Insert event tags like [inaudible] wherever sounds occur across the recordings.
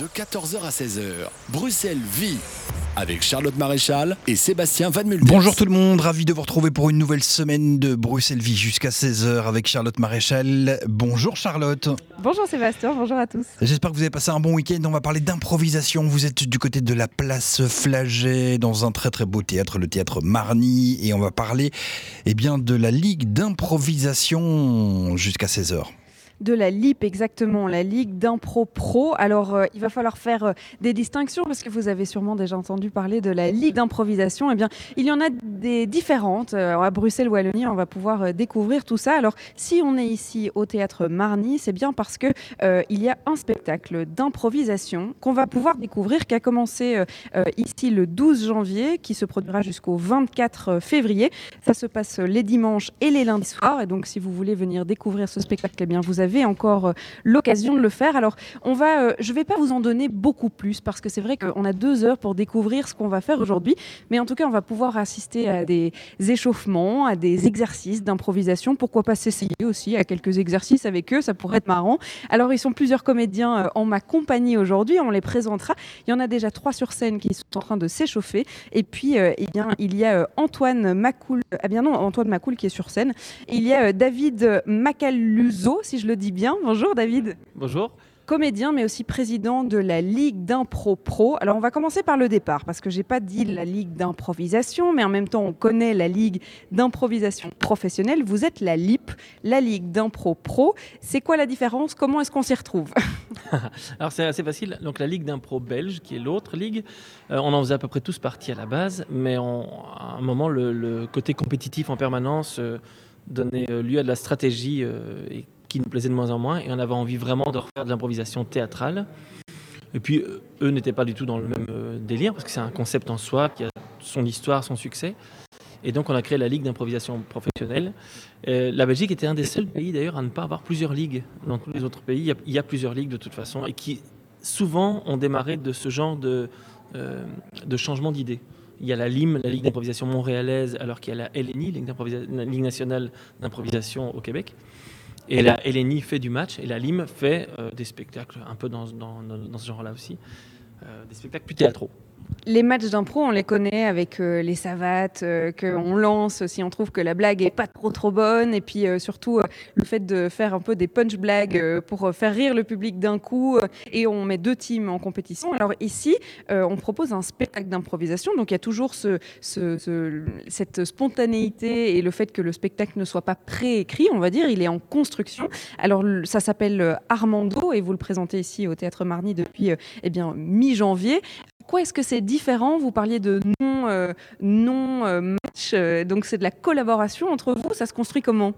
De 14h à 16h, Bruxelles vit avec Charlotte Maréchal et Sébastien Van Mulder. Bonjour tout le monde, ravi de vous retrouver pour une nouvelle semaine de Bruxelles Vie jusqu'à 16h avec Charlotte Maréchal. Bonjour Charlotte. Bonjour Sébastien, bonjour à tous. J'espère que vous avez passé un bon week-end. On va parler d'improvisation. Vous êtes du côté de la place Flaget dans un très très beau théâtre, le théâtre Marny. Et on va parler eh bien, de la Ligue d'improvisation jusqu'à 16h de la LIP exactement, la Ligue d'Impro Pro. Alors, euh, il va falloir faire euh, des distinctions parce que vous avez sûrement déjà entendu parler de la Ligue d'improvisation. Eh bien, il y en a des différentes. Euh, à Bruxelles, Wallonie, on va pouvoir découvrir tout ça. Alors, si on est ici au théâtre Marny, c'est bien parce que il y a un spectacle d'improvisation qu'on va pouvoir découvrir qui a commencé ici le 12 janvier, qui se produira jusqu'au 24 février. Ça se passe les dimanches et les lundis soirs. Et donc, si vous voulez venir découvrir ce spectacle, eh bien, vous avez encore euh, l'occasion de le faire. Alors, on va, euh, je ne vais pas vous en donner beaucoup plus parce que c'est vrai qu'on a deux heures pour découvrir ce qu'on va faire aujourd'hui. Mais en tout cas, on va pouvoir assister à des échauffements, à des exercices d'improvisation. Pourquoi pas s'essayer aussi à quelques exercices avec eux Ça pourrait être marrant. Alors, ils sont plusieurs comédiens euh, en ma compagnie aujourd'hui. On les présentera. Il y en a déjà trois sur scène qui sont en train de s'échauffer. Et puis, eh bien, il y a Antoine Macoul. Ah bien non, Antoine Macoul qui est sur scène. il y a David Macaluso, si je le dis bien. Bonjour David. Bonjour. Comédien, mais aussi président de la Ligue d'Impro Pro. Alors, on va commencer par le départ, parce que j'ai pas dit la Ligue d'improvisation, mais en même temps, on connaît la Ligue d'improvisation professionnelle. Vous êtes la LIP, la Ligue d'Impro Pro. C'est quoi la différence? Comment est-ce qu'on s'y retrouve? [laughs] Alors, c'est assez facile. Donc, la Ligue d'Impro belge, qui est l'autre ligue, euh, on en faisait à peu près tous partie à la base, mais à un moment, le, côté compétitif en permanence euh, donnait euh, lieu à de la stratégie et qui nous plaisait de moins en moins, et on avait envie vraiment de refaire de l'improvisation théâtrale. Et puis, euh, eux n'étaient pas du tout dans le même euh, délire, parce que c'est un concept en soi qui a son histoire, son succès. Et donc, on a créé la Ligue d'improvisation professionnelle. la Belgique était un des seuls pays, d'ailleurs, à ne pas avoir plusieurs ligues. Dans tous les autres pays, il y, a, plusieurs ligues de toute façon, et qui souvent ont démarré de ce genre de, euh, de changement d'idées. Il y a la LIM, la Ligue d'improvisation montréalaise, alors qu'il y a la LNI, la Ligue nationale d'improvisation au Québec. Et la LNI fait du match et la LIM fait euh, des spectacles un peu dans, dans, dans ce genre-là aussi, euh, des spectacles plus théâtraux les matchs d'impro, on les connaît avec euh, les savates euh, qu'on lance si on trouve que la blague est pas trop trop bonne, et puis euh, surtout le fait de faire un peu des punch blagues pour faire rire le public d'un coup, et on met deux teams en compétition. Alors ici, on propose un spectacle d'improvisation, donc il y a toujours ce, cette spontanéité et le fait que le spectacle ne soit pas préécrit, on va dire, il est en construction. Alors ça s'appelle Armando, et vous le présentez ici au Théâtre Marny depuis eh mi-janvier. Quoi est-ce que c'est différent? Vous parliez de non, euh, non euh, match, euh, donc c'est de la collaboration entre vous. Ça se construit comment?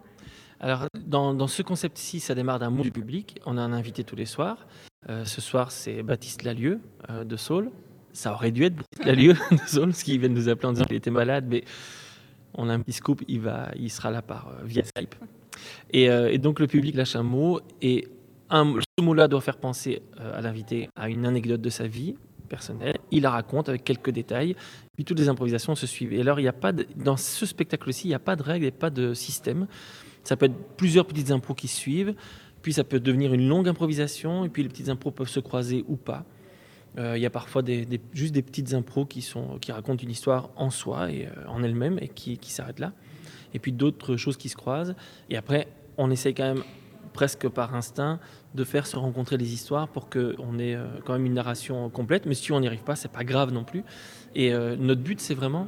Alors, dans, ce concept-ci, ça démarre d'un mot du public. On a un invité tous les soirs. ce soir, c'est Baptiste Lalieu de Saul. Ça aurait dû être Baptiste Lalieu [laughs] de Saul, parce qu'il vient de nous appeler en disant qu'il était malade, mais on a un petit scoop, il, va, il sera là par, via Skype. Et, donc, le public lâche un mot, et ce mot-là doit faire penser à l'invité à une anecdote de sa vie, personnel, il la raconte avec quelques détails, puis toutes les improvisations se suivent. Et alors, il y a pas dans ce spectacle-ci, il n'y a pas de règles et pas de système. Ça peut être plusieurs petites impros qui suivent, puis ça peut devenir une longue improvisation, et puis les petites impros peuvent se croiser ou pas. Euh, il y a parfois juste des petites impros qui, sont, qui racontent une histoire en soi et euh, en elle-même et qui, qui s'arrêtent là. Et puis d'autres choses qui se croisent. Et après, on essaye quand même presque par instinct de faire se rencontrer les histoires pour qu'on ait euh, quand même une narration complète. Mais si on n'y arrive pas, c'est pas grave non plus. Et euh, notre but, c'est vraiment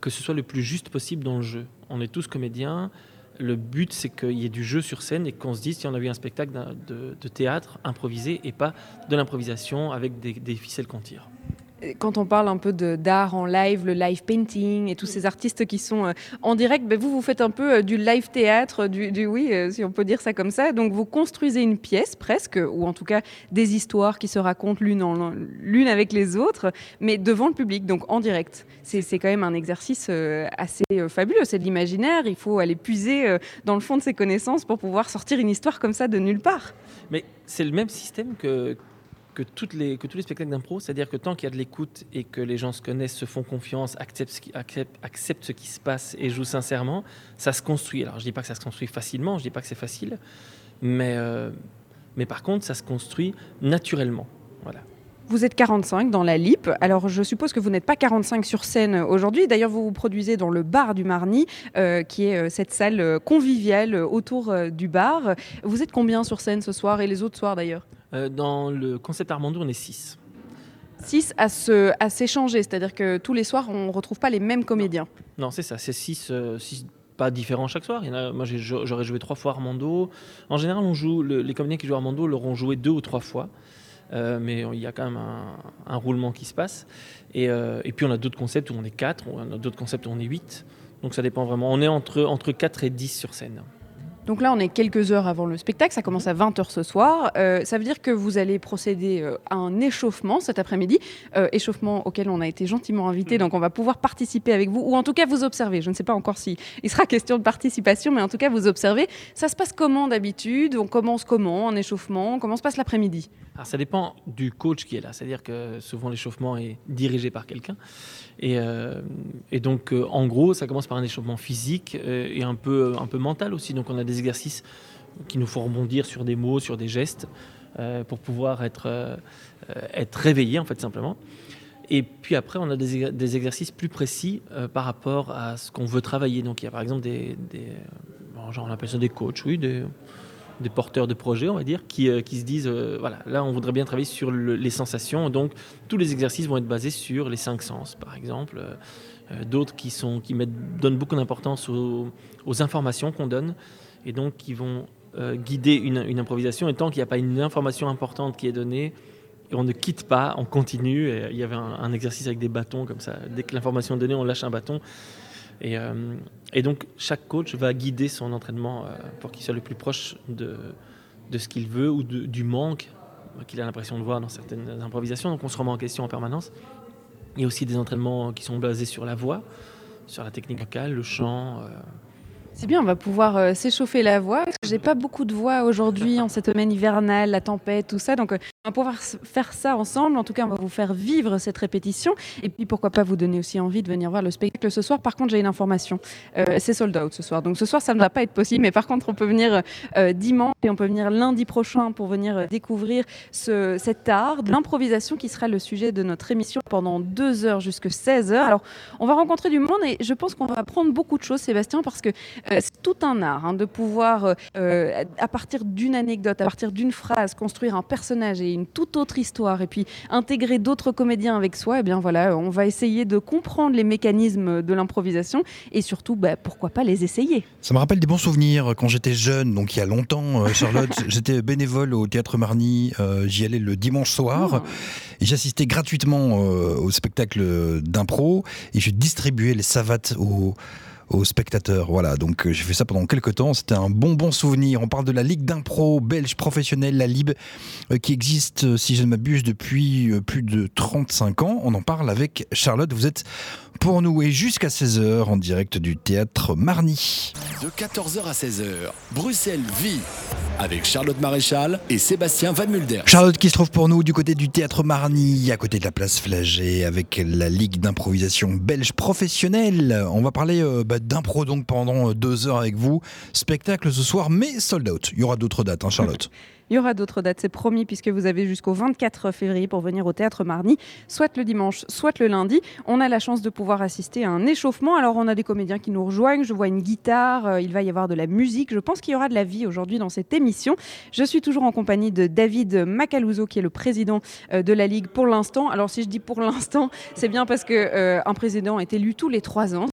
que ce soit le plus juste possible dans le jeu. On est tous comédiens. Le but, c'est qu'il y ait du jeu sur scène et qu'on se dise si on a vu un spectacle de, théâtre improvisé et pas de l'improvisation avec des, des ficelles qu'on tire quand on parle un peu d'art en live, le live painting et tous ces artistes qui sont euh, en direct, ben vous, vous faites un peu euh, du live théâtre, du, du, oui, euh, si on peut dire ça comme ça. Donc vous construisez une pièce presque, ou en tout cas des histoires qui se racontent l'une avec les autres, mais devant le public, donc en direct. C'est quand même un exercice assez fabuleux, c'est de l'imaginaire, il faut aller puiser dans le fond de ses connaissances pour pouvoir sortir une histoire comme ça de nulle part. Mais c'est le même système que, que, toutes les, que tous les spectacles d'impro, c'est-à-dire que tant qu'il y a de l'écoute et que les gens se connaissent, se font confiance, acceptent ce qui, ce qui se passe et jouent sincèrement, ça se construit. Alors je ne dis pas que ça se construit facilement, je ne dis pas que c'est facile, mais, euh, mais par contre, ça se construit naturellement. Voilà. Vous êtes 45 dans la LIP. Alors, je suppose que vous n'êtes pas 45 sur scène aujourd'hui. D'ailleurs, vous vous produisez dans le bar du Marny, euh, qui est euh, cette salle conviviale autour du bar. Vous êtes combien sur scène ce soir et les autres soirs d'ailleurs? Dans le concept Armando, on est 6. 6 à s'échanger, c'est-à-dire que tous les soirs, on ne retrouve pas les mêmes comédiens. Non, c'est ça, c'est 6 pas différents chaque soir. Il y en a, moi, j'aurais joué trois fois Armando. En général, on joue, les comédiens qui jouent Armando l'auront joué deux ou trois fois. Euh, mais il y a quand même un, roulement qui se passe. Euh, et, puis on a d'autres concepts où on est 4, on a d'autres concepts où on est 8. Donc ça dépend vraiment. On est entre, entre 4 et 10 sur scène. Donc là, on est quelques heures avant le spectacle, ça commence à 20h ce soir. Euh, ça veut dire que vous allez procéder euh, à un échauffement cet après-midi, euh, échauffement auquel on a été gentiment invité, donc on va pouvoir participer avec vous, ou en tout cas vous observer. Je ne sais pas encore si il sera [laughs] question de participation, mais en tout cas vous observez. Ça se passe comment d'habitude? On commence comment en échauffement? Comment se passe l'après-midi? Alors ça dépend du coach qui est là, c'est-à-dire que souvent l'échauffement est dirigé par quelqu'un. Et, et donc en gros, ça commence par un échauffement physique et un peu, un peu mental aussi. Donc on a des exercices qui nous font rebondir sur des mots, sur des gestes, euh, pour pouvoir être, euh, être réveillé en fait simplement. Et puis après, on a des, exercices plus précis euh, par rapport à ce qu'on veut travailler. Donc il y a par exemple des, genre on appelle ça des coachs, oui, des porteurs de projets, on va dire, qui, qui se disent, voilà, là on voudrait bien travailler sur les sensations. Donc tous les exercices vont être basés sur les cinq sens, par exemple. D'autres qui, sont, qui mettent, donnent beaucoup d'importance aux, aux informations qu'on donne et donc qui vont euh, guider une, improvisation. Et tant qu'il n'y a pas une information importante qui est donnée, on ne quitte pas, on continue. il y avait un, exercice avec des bâtons comme ça. Dès que l'information est donnée, on lâche un bâton. Et, euh, et donc chaque coach va guider son entraînement euh, pour qu'il soit le plus proche de, ce qu'il veut ou du manque qu'il a l'impression de voir dans certaines improvisations. Donc on se remet en question en permanence. Il y a aussi des entraînements qui sont basés sur la voix, sur la technique vocale, le chant. C'est bien, on va pouvoir euh, s'échauffer la voix. J'ai pas beaucoup de voix aujourd'hui en cette semaine hivernale, la tempête, tout ça. Donc, euh, on va pouvoir faire ça ensemble. En tout cas, on va vous faire vivre cette répétition. Et puis, pourquoi pas vous donner aussi envie de venir voir le spectacle ce soir. Par contre, j'ai une information. Euh, c'est sold out ce soir. Donc, ce soir, ça ne va pas être possible. Mais par contre, on peut venir dimanche et on peut venir lundi prochain pour venir découvrir ce, cet art de l'improvisation qui sera le sujet de notre émission pendant deux heures jusqu'à 16 heures. Alors, on va rencontrer du monde et je pense qu'on va apprendre beaucoup de choses, Sébastien, parce que euh, c'est tout un art hein, de pouvoir, euh, à partir d'une anecdote, à partir d'une phrase, construire un personnage et une toute autre histoire, et puis intégrer d'autres comédiens avec soi. Et eh bien voilà, on va essayer de comprendre les mécanismes de l'improvisation et surtout, bah, pourquoi pas les essayer. Ça me rappelle des bons souvenirs quand j'étais jeune, donc il y a longtemps, euh, Charlotte. [laughs] j'étais bénévole au théâtre Marny. J'y allais le dimanche soir. Ah. Et j'assistais gratuitement au spectacle d'impro et je distribuais les savates aux aux spectateurs. Voilà, donc euh, j'ai fait ça pendant quelques temps. C'était un bon bon souvenir. On parle de la Ligue d'impro belge professionnelle, la LIB, euh, qui existe, euh, si je ne m'abuse, depuis plus de 35 ans. On en parle avec Charlotte. Vous êtes pour nous et jusqu'à 16h en direct du théâtre Marny. De 14h à 16h, Bruxelles vit avec Charlotte Maréchal et Sébastien Van Mulder. Charlotte qui se trouve pour nous du côté du théâtre Marny, à côté de la place Flagey, avec la Ligue d'improvisation belge professionnelle. On va parler bah, d'impro donc pendant deux heures avec vous. Spectacle ce soir, mais sold out. Il y aura d'autres dates, hein, Charlotte. [laughs] Il y aura d'autres dates, c'est promis, puisque vous avez jusqu'au 24 février pour venir au théâtre Marny, soit le dimanche, soit le lundi. On a la chance de pouvoir assister à un échauffement. Alors, on a des comédiens qui nous rejoignent. Je vois une guitare, euh, il va y avoir de la musique. Je pense qu'il y aura de la vie aujourd'hui dans cette émission. Je suis toujours en compagnie de David Macaluso, qui est le président euh, de la Ligue pour l'instant. Alors, si je dis pour l'instant, c'est bien parce qu'un euh, président est élu tous les trois ans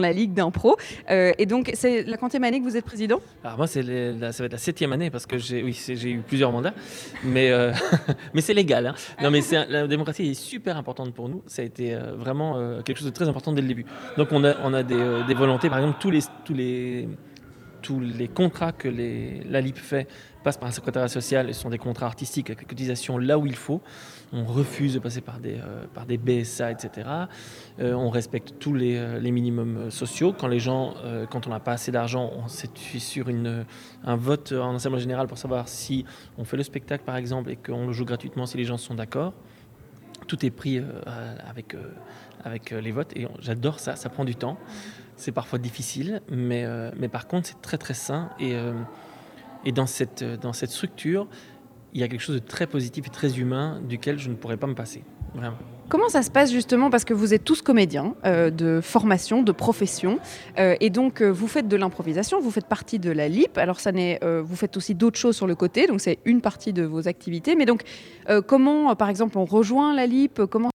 la Ligue d'impro. Euh, et donc, c'est la quantième année que vous êtes président? Alors moi, c'est ça va être la septième année parce que j'ai eu plusieurs mandats, mais, euh, [laughs] mais c'est légal. Hein. Non, mais la démocratie est super importante pour nous. Ça a été euh, vraiment quelque chose de très important dès le début. Donc on a, on a des, des volontés, par exemple, tous les, tous les, tous les contrats que la LIP fait passent par un secrétariat social et sont des contrats artistiques avec cotisation là où il faut on refuse de passer par des, euh, par des BSA, etc. Euh, on respecte tous les, euh, les, minimums sociaux. Quand les gens, quand on n'a pas assez d'argent, on s'appuie sur une, un vote en assemblée générale pour savoir si on fait le spectacle, par exemple, et qu'on le joue gratuitement si les gens sont d'accord. Tout est pris avec, avec les votes et j'adore ça, ça prend du temps. C'est parfois difficile, mais, mais par contre, c'est très très sain. Et, et dans, cette, dans cette structure, il y a quelque chose de très positif et très humain duquel je ne pourrais pas me passer. Vraiment. Comment ça se passe justement Parce que vous êtes tous comédiens euh, de formation, de profession, euh, et donc euh, vous faites de l'improvisation, vous faites partie de la LIP. Alors ça vous faites aussi d'autres choses sur le côté, donc c'est une partie de vos activités. Mais donc comment, par exemple, on rejoint la LIP Comment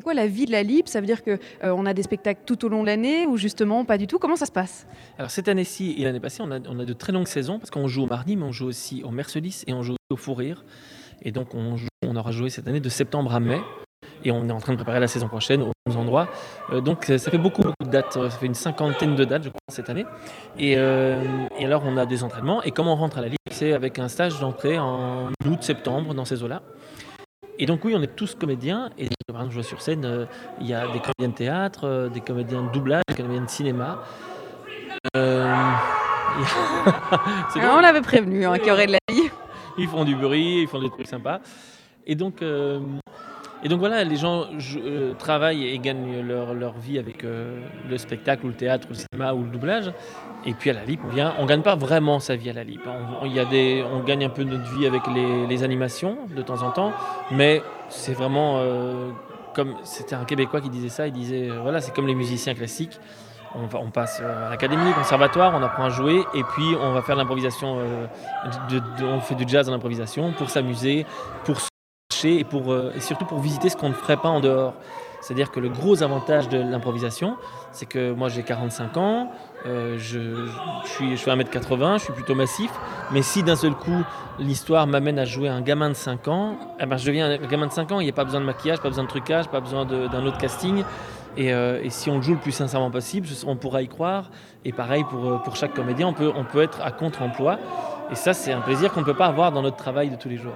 c'est quoi la vie de la LIP Ça veut dire qu'on on a des spectacles tout au long de l'année ou justement pas du tout? Comment ça se passe? Alors cette année-ci et l'année passée, on a, de très longues saisons parce qu'on joue au mardi, mais on joue aussi au Mercedes et on joue au Fou Rire. Et donc, on, aura joué cette année de septembre à mai. Et on est en train de préparer la saison prochaine aux mêmes endroits. Euh, donc, ça fait beaucoup, de dates. Ça fait une cinquantaine de dates, je crois, cette année. Et, euh, et alors, on a des entraînements. Et comment on rentre à la Ligue? C'est avec un stage d'entrée en août, septembre, dans ces eaux-là. Et donc, oui, on est tous comédiens. Et par exemple, je vois sur scène, euh, il y a des comédiens de théâtre, euh, des comédiens de doublage, des comédiens de cinéma. Euh, [laughs] on l'avait prévenu hein, qu'il y aurait de la vie ils font du bruit, ils font des trucs sympas. Et donc, et donc voilà, les gens euh, travaillent et gagnent leur, leur vie avec euh, le spectacle ou le théâtre ou le cinéma ou le doublage. Et puis à la LIP, on ne gagne pas vraiment sa vie à la LIP. On, y a des, on gagne un peu notre vie avec les, les animations de temps en temps, mais c'est vraiment euh, comme c'était un Québécois qui disait ça. Il disait voilà, c'est comme les musiciens classiques on, on, passe à l'académie, conservatoire, on apprend à jouer et puis on va faire l'improvisation. Euh, on fait du jazz en improvisation pour s'amuser, pour euh, et surtout pour visiter ce qu'on ne ferait pas en dehors. C'est-à-dire que le gros avantage de l'improvisation, c'est que moi j'ai 45 ans, euh, je, suis, je fais 1m80, je suis plutôt massif, mais si d'un seul coup l'histoire m'amène à jouer un gamin de 5 ans, eh ben, je deviens un gamin de 5 ans, il n'y a pas besoin de maquillage, pas besoin de trucage, pas besoin d'un autre casting. Et, euh, et, si on le joue le plus sincèrement possible, on pourra y croire. Et pareil pour, pour chaque comédien, on peut, on peut être à contre-emploi. Et ça, c'est un plaisir qu'on ne peut pas avoir dans notre travail de tous les jours.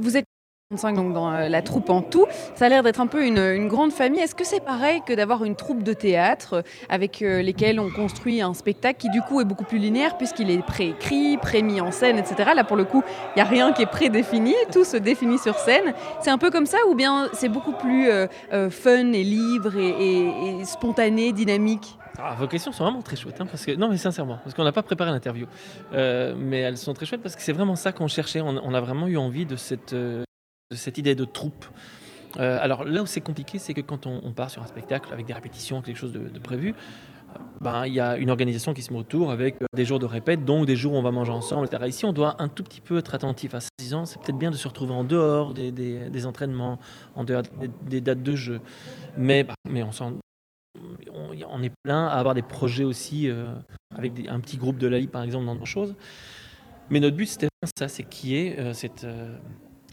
Vous êtes donc dans euh, la troupe en tout. Ça a l'air d'être un peu une, grande famille. Est-ce que c'est pareil que d'avoir une troupe de théâtre avec lesquelles on construit un spectacle qui du coup est beaucoup plus linéaire puisqu'il est préécrit, pré-mis en scène, etc. Là pour le coup, il n'y a rien qui est prédéfini, tout se définit sur scène. C'est un peu comme ça ou bien c'est beaucoup plus euh, euh, fun et libre et, spontané, dynamique? Ah, vos questions sont vraiment très chouettes, hein, parce que non mais sincèrement, parce qu'on n'a pas préparé l'interview, euh, mais elles sont très chouettes parce que c'est vraiment ça qu'on cherchait. On, a vraiment eu envie de cette de cette idée de troupe. Euh, alors là où c'est compliqué, c'est que quand on, part sur un spectacle avec des répétitions, quelque chose de, prévu, euh, ben, il y a une organisation qui se met autour avec euh, des jours de répète, donc des jours où on va manger ensemble, etc. Ici, on doit un tout petit peu être attentif à 6 ans. C'est peut-être bien de se retrouver en dehors des, des, entraînements, en dehors des, dates de jeu. Mais, mais on, on, est plein à avoir des projets aussi avec un petit groupe de la Ligue, par exemple, dans d'autres choses. Mais notre but, c'était ça, c'est qui est cette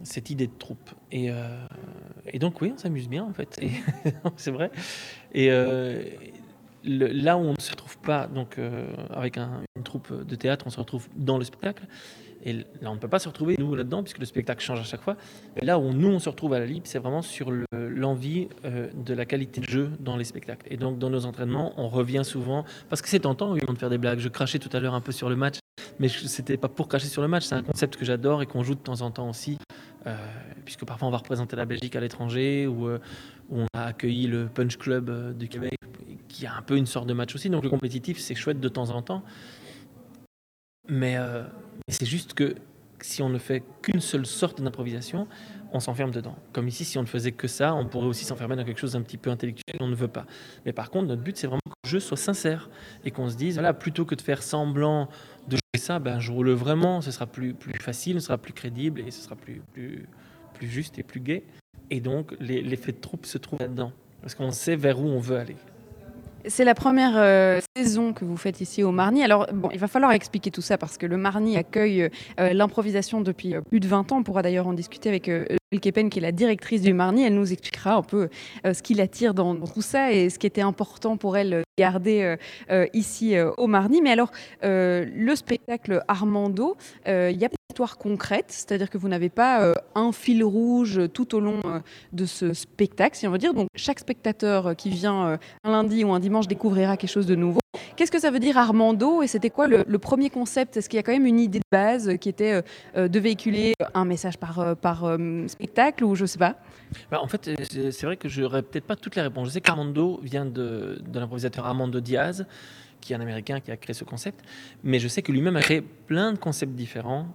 cette idée de troupe. Et, euh, et donc, oui, on s'amuse bien, en fait. [laughs] c'est vrai. Et euh, là où on ne se retrouve pas, donc, euh, avec un, une troupe de théâtre, on se retrouve dans le spectacle. Et là, on ne peut pas se retrouver, nous, là-dedans, puisque le spectacle change à chaque fois. Et là où nous, on se retrouve à la Libre, c'est vraiment sur l'envie le, de la qualité de jeu dans les spectacles. Et donc, dans nos entraînements, on revient souvent, parce que c'est tentant, oui, de faire des blagues. Je crachais tout à l'heure un peu sur le match, mais c'était pas pour cracher sur le match, c'est un concept que j'adore et qu'on joue de temps en temps aussi. Euh, puisque parfois on va représenter la Belgique à l'étranger ou euh, on a accueilli le Punch Club euh, du Québec qui a un peu une sorte de match aussi. Donc le compétitif c'est chouette de temps en temps. Mais c'est juste que si on ne fait qu'une seule sorte d'improvisation on s'enferme dedans. Comme ici si on ne faisait que ça on pourrait aussi s'enfermer dans quelque chose d'un petit peu intellectuel on ne veut pas. Mais par contre notre but c'est vraiment que le jeu soit sincère et qu'on se dise voilà plutôt que de faire semblant ça, ben, joue-le vraiment, ce sera plus, plus facile, ce sera plus crédible et ce sera plus, plus, plus juste et plus gai. Et donc, l'effet de troupe se trouve là-dedans, parce qu'on sait vers où on veut aller. C'est la première euh, saison que vous faites ici au Marny. Alors, bon, il va falloir expliquer tout ça parce que le Marny accueille euh, l'improvisation depuis euh, plus de 20 ans. On pourra d'ailleurs en discuter avec Kepen, qui est la directrice du Marny. Elle nous expliquera un peu euh, ce qui l'attire dans, tout ça et ce qui était important pour elle de garder euh, ici au Marny. Mais alors, le spectacle Armando, il y a concrète, c'est-à-dire que vous n'avez pas euh, un fil rouge tout au long euh, de ce spectacle, si on veut dire. Donc chaque spectateur qui vient euh, un lundi ou un dimanche découvrira quelque chose de nouveau. Qu'est-ce que ça veut dire Armando? Et c'était quoi le, le, premier concept? Est-ce qu'il y a quand même une idée de base qui était de véhiculer un message par, par ou je sais pas bah, En fait, c'est vrai que je n'aurais peut-être pas toutes les réponses. Je sais qu'Armando vient de, de l'improvisateur Armando Diaz qui est un Américain qui a créé ce concept, mais je sais que lui-même a créé plein de concepts différents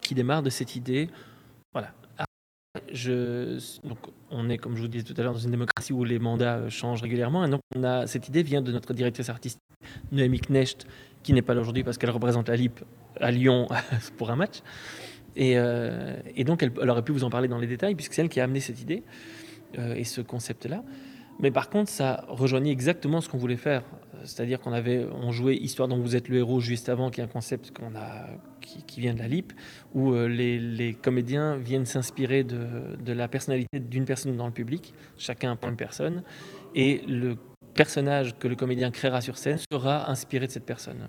qui démarrent de cette idée. Voilà. Je, donc on est, comme je vous disais tout à l'heure, dans une démocratie où les mandats changent régulièrement. Et donc, on a, cette idée vient de notre directrice artistique, Noémie Knecht, qui n'est pas là aujourd'hui parce qu'elle représente la LIP à Lyon [laughs] pour un match. Et, euh, et donc, elle, aurait pu vous en parler dans les détails, puisque c'est elle qui a amené cette idée euh, et ce concept-là. Mais par contre, ça rejoignait exactement ce qu'on voulait faire. C'est-à-dire qu'on avait, on jouait Histoire dont vous êtes le héros juste avant, qui est un concept qu'on a, qui, vient de la LIP, où euh, les, comédiens viennent s'inspirer de, de, la personnalité d'une personne dans le public, chacun pour une personne, et le personnage que le comédien créera sur scène sera inspiré de cette personne.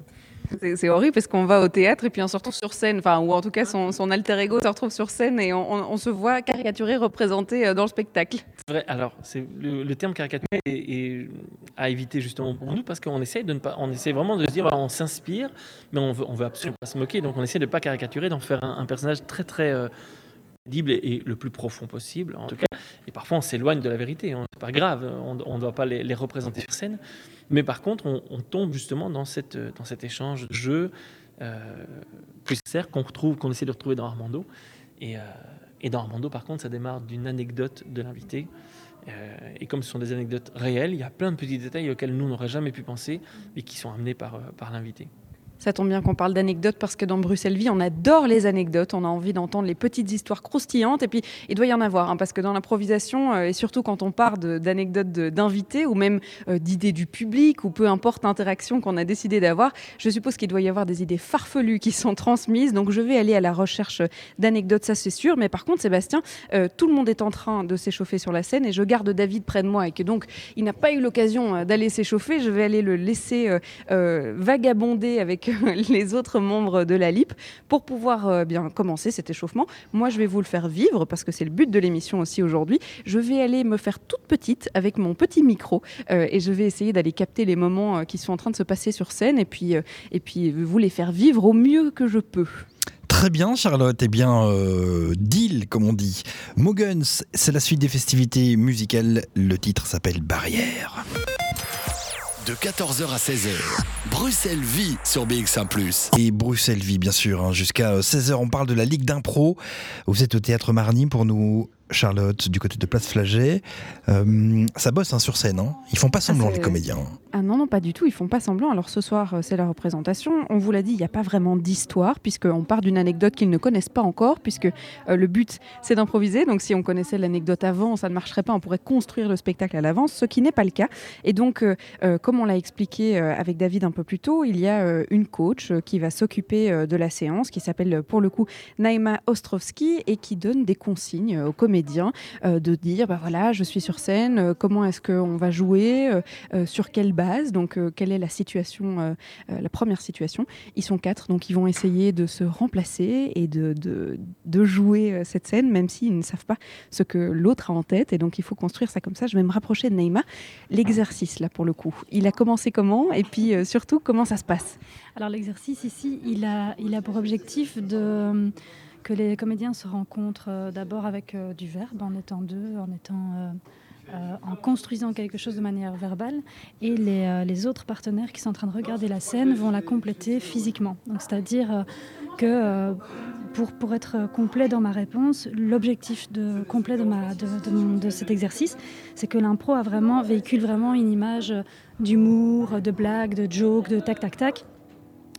C'est horrible parce qu'on va au théâtre et puis on se retrouve sur scène, enfin, ou en tout cas son, alter ego se retrouve sur scène et on, se voit caricaturé, représenté euh, dans le spectacle. C'est vrai, alors c'est le, terme caricaturé est, à éviter justement pour nous parce qu'on essaie de ne pas, on essaie vraiment de se dire, on s'inspire, mais on veut, on veut absolument pas se moquer, donc on essaie de ne pas caricaturer, d'en faire un, personnage très très euh, et, le plus profond possible, en tout cas. Et parfois, on s'éloigne de la vérité. Hein. C'est pas grave, on ne doit pas les, représenter sur scène. Mais par contre, on, tombe justement dans, cette, dans cet échange de jeu euh, plus sincère qu'on retrouve, essaie de retrouver dans Armando. Et, euh, et dans Armando, par contre, ça démarre d'une anecdote de l'invité. Euh, et comme ce sont des anecdotes réelles, il y a plein de petits détails auxquels nous n'aurait jamais pu penser, mais qui sont amenés par l'invité. Ça tombe bien qu'on parle d'anecdotes parce que dans Bruxelles Vie, on adore les anecdotes. On a envie d'entendre les petites histoires croustillantes. Et puis, il doit y en avoir. Hein, parce que dans l'improvisation, euh, et surtout quand on parle d'anecdotes d'invités ou même euh, d'idées du public ou peu importe l'interaction qu'on a décidé d'avoir, je suppose qu'il doit y avoir des idées farfelues qui sont transmises. Donc, je vais aller à la recherche d'anecdotes, ça c'est sûr. Mais par contre, Sébastien, euh, tout le monde est en train de s'échauffer sur la scène et je garde David près de moi et que donc il n'a pas eu l'occasion d'aller s'échauffer. Je vais aller le laisser vagabonder avec [laughs] les autres membres de la LIP pour pouvoir euh, bien commencer cet échauffement. Moi, je vais vous le faire vivre parce que c'est le but de l'émission aussi aujourd'hui. Je vais aller me faire toute petite avec mon petit micro euh, et je vais essayer d'aller capter les moments euh, qui sont en train de se passer sur scène et puis, et puis vous les faire vivre au mieux que je peux. Très bien, Charlotte. Eh bien, deal, comme on dit. Moguns, c'est la suite des festivités musicales. Le titre s'appelle Barrière de 14h à 16h. Bruxelles vit sur BX1 ⁇ Et Bruxelles vit, bien sûr. Hein. Jusqu'à 16h, on parle de la Ligue d'impro. Vous êtes au Théâtre Marny pour nous Charlotte, du côté de Place Flagey. Euh, ça bosse hein, sur scène, hein. ils font pas ah, semblant les comédiens. Ah non, non, pas du tout, ils font pas semblant. Alors ce soir, euh, c'est la représentation. On vous l'a dit, il n'y a pas vraiment d'histoire, puisqu'on part d'une anecdote qu'ils ne connaissent pas encore, puisque euh, le but, c'est d'improviser. Donc si on connaissait l'anecdote avant, ça ne marcherait pas, on pourrait construire le spectacle à l'avance, ce qui n'est pas le cas. Et donc, comme on l'a expliqué avec David un peu plus tôt, il y a une coach qui va s'occuper de la séance, qui s'appelle pour le coup Naima Ostrovski, et qui donne des consignes aux comédiens euh, de dire bah voilà, je suis sur scène, euh, comment est-ce qu'on va jouer, euh, sur quelle base, donc quelle est la situation, la première situation. Ils sont quatre, donc ils vont essayer de se remplacer et de, de, jouer cette scène, même s'ils ne savent pas ce que l'autre a en tête. Et donc il faut construire ça comme ça. Je vais me rapprocher de Neymar. L'exercice, là, pour le coup, il a commencé comment Et puis surtout, comment ça se passe? Alors l'exercice ici, il a, il a pour objectif de que les comédiens se rencontrent euh, d'abord avec euh, du verbe, en étant deux, en étant euh, en construisant quelque chose de manière verbale, et les, autres partenaires qui sont en train de regarder la scène vont la compléter physiquement. C'est-à-dire que pour, pour être complet dans ma réponse, l'objectif de, complet de, ma, de, de cet exercice, c'est que l'impro a vraiment, véhicule vraiment une image d'humour, de blague, de joke, de tac tac tac,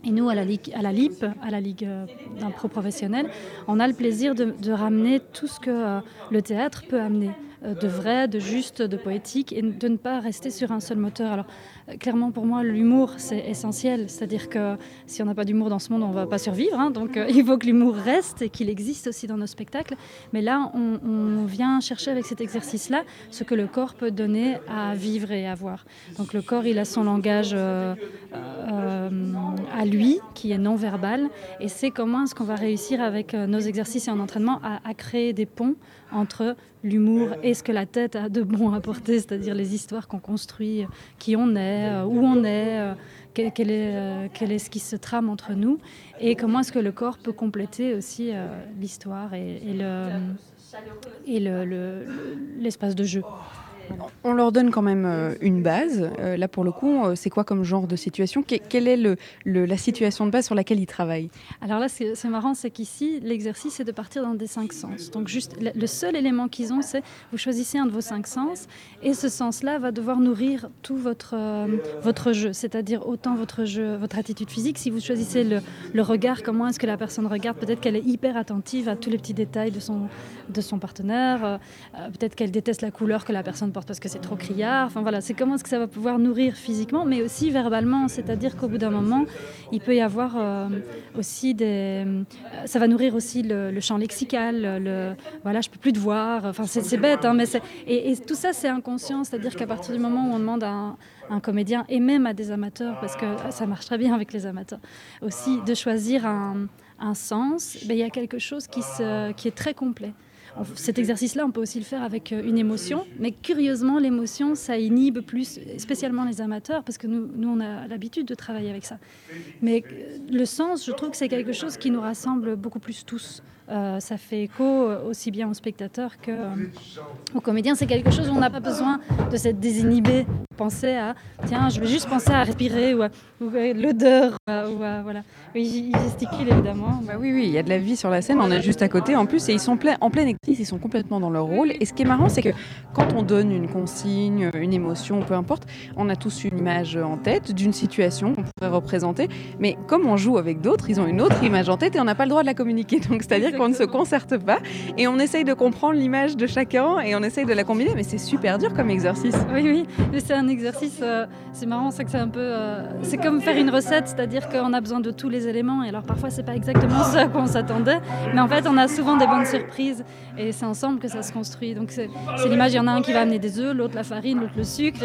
et nous, à la, Ligue, à la LIP, à la Ligue euh, d'impro professionnel, on a le plaisir de, ramener tout ce que euh, le théâtre peut amener, de vrai, de juste, de poétique, et de ne pas rester sur un seul moteur. Alors, clairement, pour moi, l'humour, c'est essentiel. C'est-à-dire que si on n'a pas d'humour dans ce monde, on ne va pas survivre. Hein. Donc, euh, [laughs] il faut que l'humour reste et qu'il existe aussi dans nos spectacles. Mais là, on, vient chercher avec cet exercice-là ce que le corps peut donner à vivre et à voir. Donc, le corps, il a son langage euh, euh, à lui, qui est non verbal. Et c'est comment est-ce qu'on va réussir avec nos exercices et en entraînement à créer des ponts entre l'humour et ce que la tête a de bon à apporter, c'est-à-dire les histoires qu'on construit, qui on est, euh, où on est, euh, quel, est, euh, quel est ce qui se trame entre nous, et comment est-ce que le corps peut compléter aussi l'histoire et, le, et l'espace de jeu. On leur donne quand même euh, une base. Euh, là, pour le coup, euh, c'est quoi comme genre de situation Que- Quelle est la situation de base sur laquelle ils travaillent Alors là, c'est marrant, c'est qu'ici, l'exercice, c'est de partir dans des cinq sens. Donc, juste, le, seul élément qu'ils ont, c'est vous choisissez un de vos cinq sens, et ce sens-là va devoir nourrir tout votre, votre jeu, c'est-à-dire autant votre jeu, votre attitude physique. Si vous choisissez le, regard, comment est-ce que la personne regarde, peut-être qu'elle est hyper attentive à tous les petits détails de son, de son partenaire, peut-être qu'elle déteste la couleur que la personne parce que c'est trop criard. Enfin voilà, c'est comment est-ce que ça va pouvoir nourrir physiquement, mais aussi verbalement, c'est-à-dire qu'au bout d'un moment, il peut y avoir euh, aussi des. euh, ça va nourrir aussi le, champ lexical, le. Voilà, je peux plus te voir. Enfin, c'est bête, hein, mais c'est. Et, tout ça, c'est inconscient, c'est-à-dire qu'à partir du moment où on demande à un, un comédien et même à des amateurs, parce que ça marche très bien avec les amateurs aussi, de choisir un, un sens, ben, il y a quelque chose qui, se, qui est très complet. Cet exercice-là, on peut aussi le faire avec euh, une émotion, mais curieusement, l'émotion, ça inhibe plus, spécialement les amateurs, parce que nous, nous on a l'habitude de travailler avec ça. Mais euh, le sens, je trouve que c'est quelque chose qui nous rassemble beaucoup plus tous. Euh, ça fait écho euh, aussi bien aux spectateurs que, euh, aux comédiens. C'est quelque chose où on n'a pas besoin de s'être désinhibé, penser à tiens, je vais juste penser à respirer ou à, l'odeur ou à, voilà. Oui, il gesticule évidemment. Bah oui, oui, il y a de la vie sur la scène, on est juste à côté en plus, et ils sont en plein exercice, ils sont complètement dans leur rôle. Et ce qui est marrant, c'est que quand on donne une consigne, une émotion, peu importe, on a tous une image en tête d'une situation qu'on pourrait représenter, mais comme on joue avec d'autres, ils ont une autre image en tête et on n'a pas le droit de la communiquer. Donc c'est-à-dire qu'on ne se concerte pas et on essaye de comprendre l'image de chacun et on essaye de la combiner, mais c'est super dur comme exercice. Oui, oui, mais c'est un exercice, euh, c'est marrant, c'est que c'est un peu. euh, c'est comme faire une recette, c'est-à-dire qu'on a besoin de tous les éléments, et alors parfois c'est pas exactement ce à quoi on s'attendait, mais en fait on a souvent des bonnes surprises, et c'est ensemble que ça se construit. Donc c'est l'image, il y en a un qui va amener des œufs, l'autre la farine, l'autre le sucre,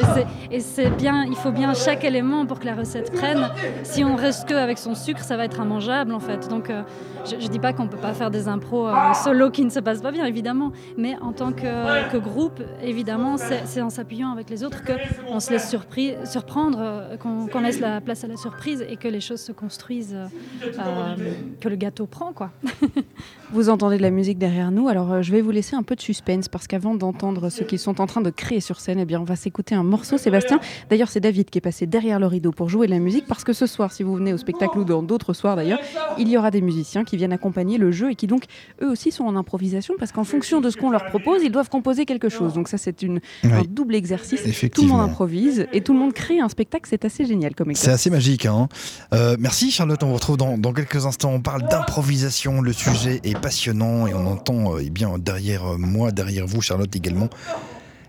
et c'est bien, il faut bien chaque élément pour que la recette prenne. Si on reste que avec son sucre, ça va être immangeable en fait. Donc euh, je, je dis pas qu'on peut pas faire des impros euh, solo qui ne se passent pas bien, évidemment, mais en tant que, groupe, évidemment, c'est en s'appuyant avec les autres qu'on se laisse surpris, surprendre, euh, qu'on laisse la place à la surprise et que les choses se construisent, euh, que le gâteau prend, quoi. [laughs] Vous entendez de la musique derrière nous, alors je vais vous laisser un peu de suspense parce qu'avant d'entendre ce qu'ils sont en train de créer sur scène, eh bien on va s'écouter un morceau, Sébastien. D'ailleurs, c'est David qui est passé derrière le rideau pour jouer de la musique parce que ce soir, si vous venez au spectacle ou dans d'autres soirs d'ailleurs, il y aura des musiciens qui viennent accompagner le jeu et qui donc eux aussi sont en improvisation parce qu'en fonction de ce qu'on leur propose, ils doivent composer quelque chose. Donc ça, c'est une un double exercice. Tout le monde improvise et tout le monde crée un spectacle. C'est assez génial comme C'est exercice. assez magique. Hein Euh, merci Charlotte, on vous retrouve dans, dans quelques instants. On parle d'improvisation, le sujet est passionnant et on entend euh, eh bien, derrière euh, moi, derrière vous Charlotte également,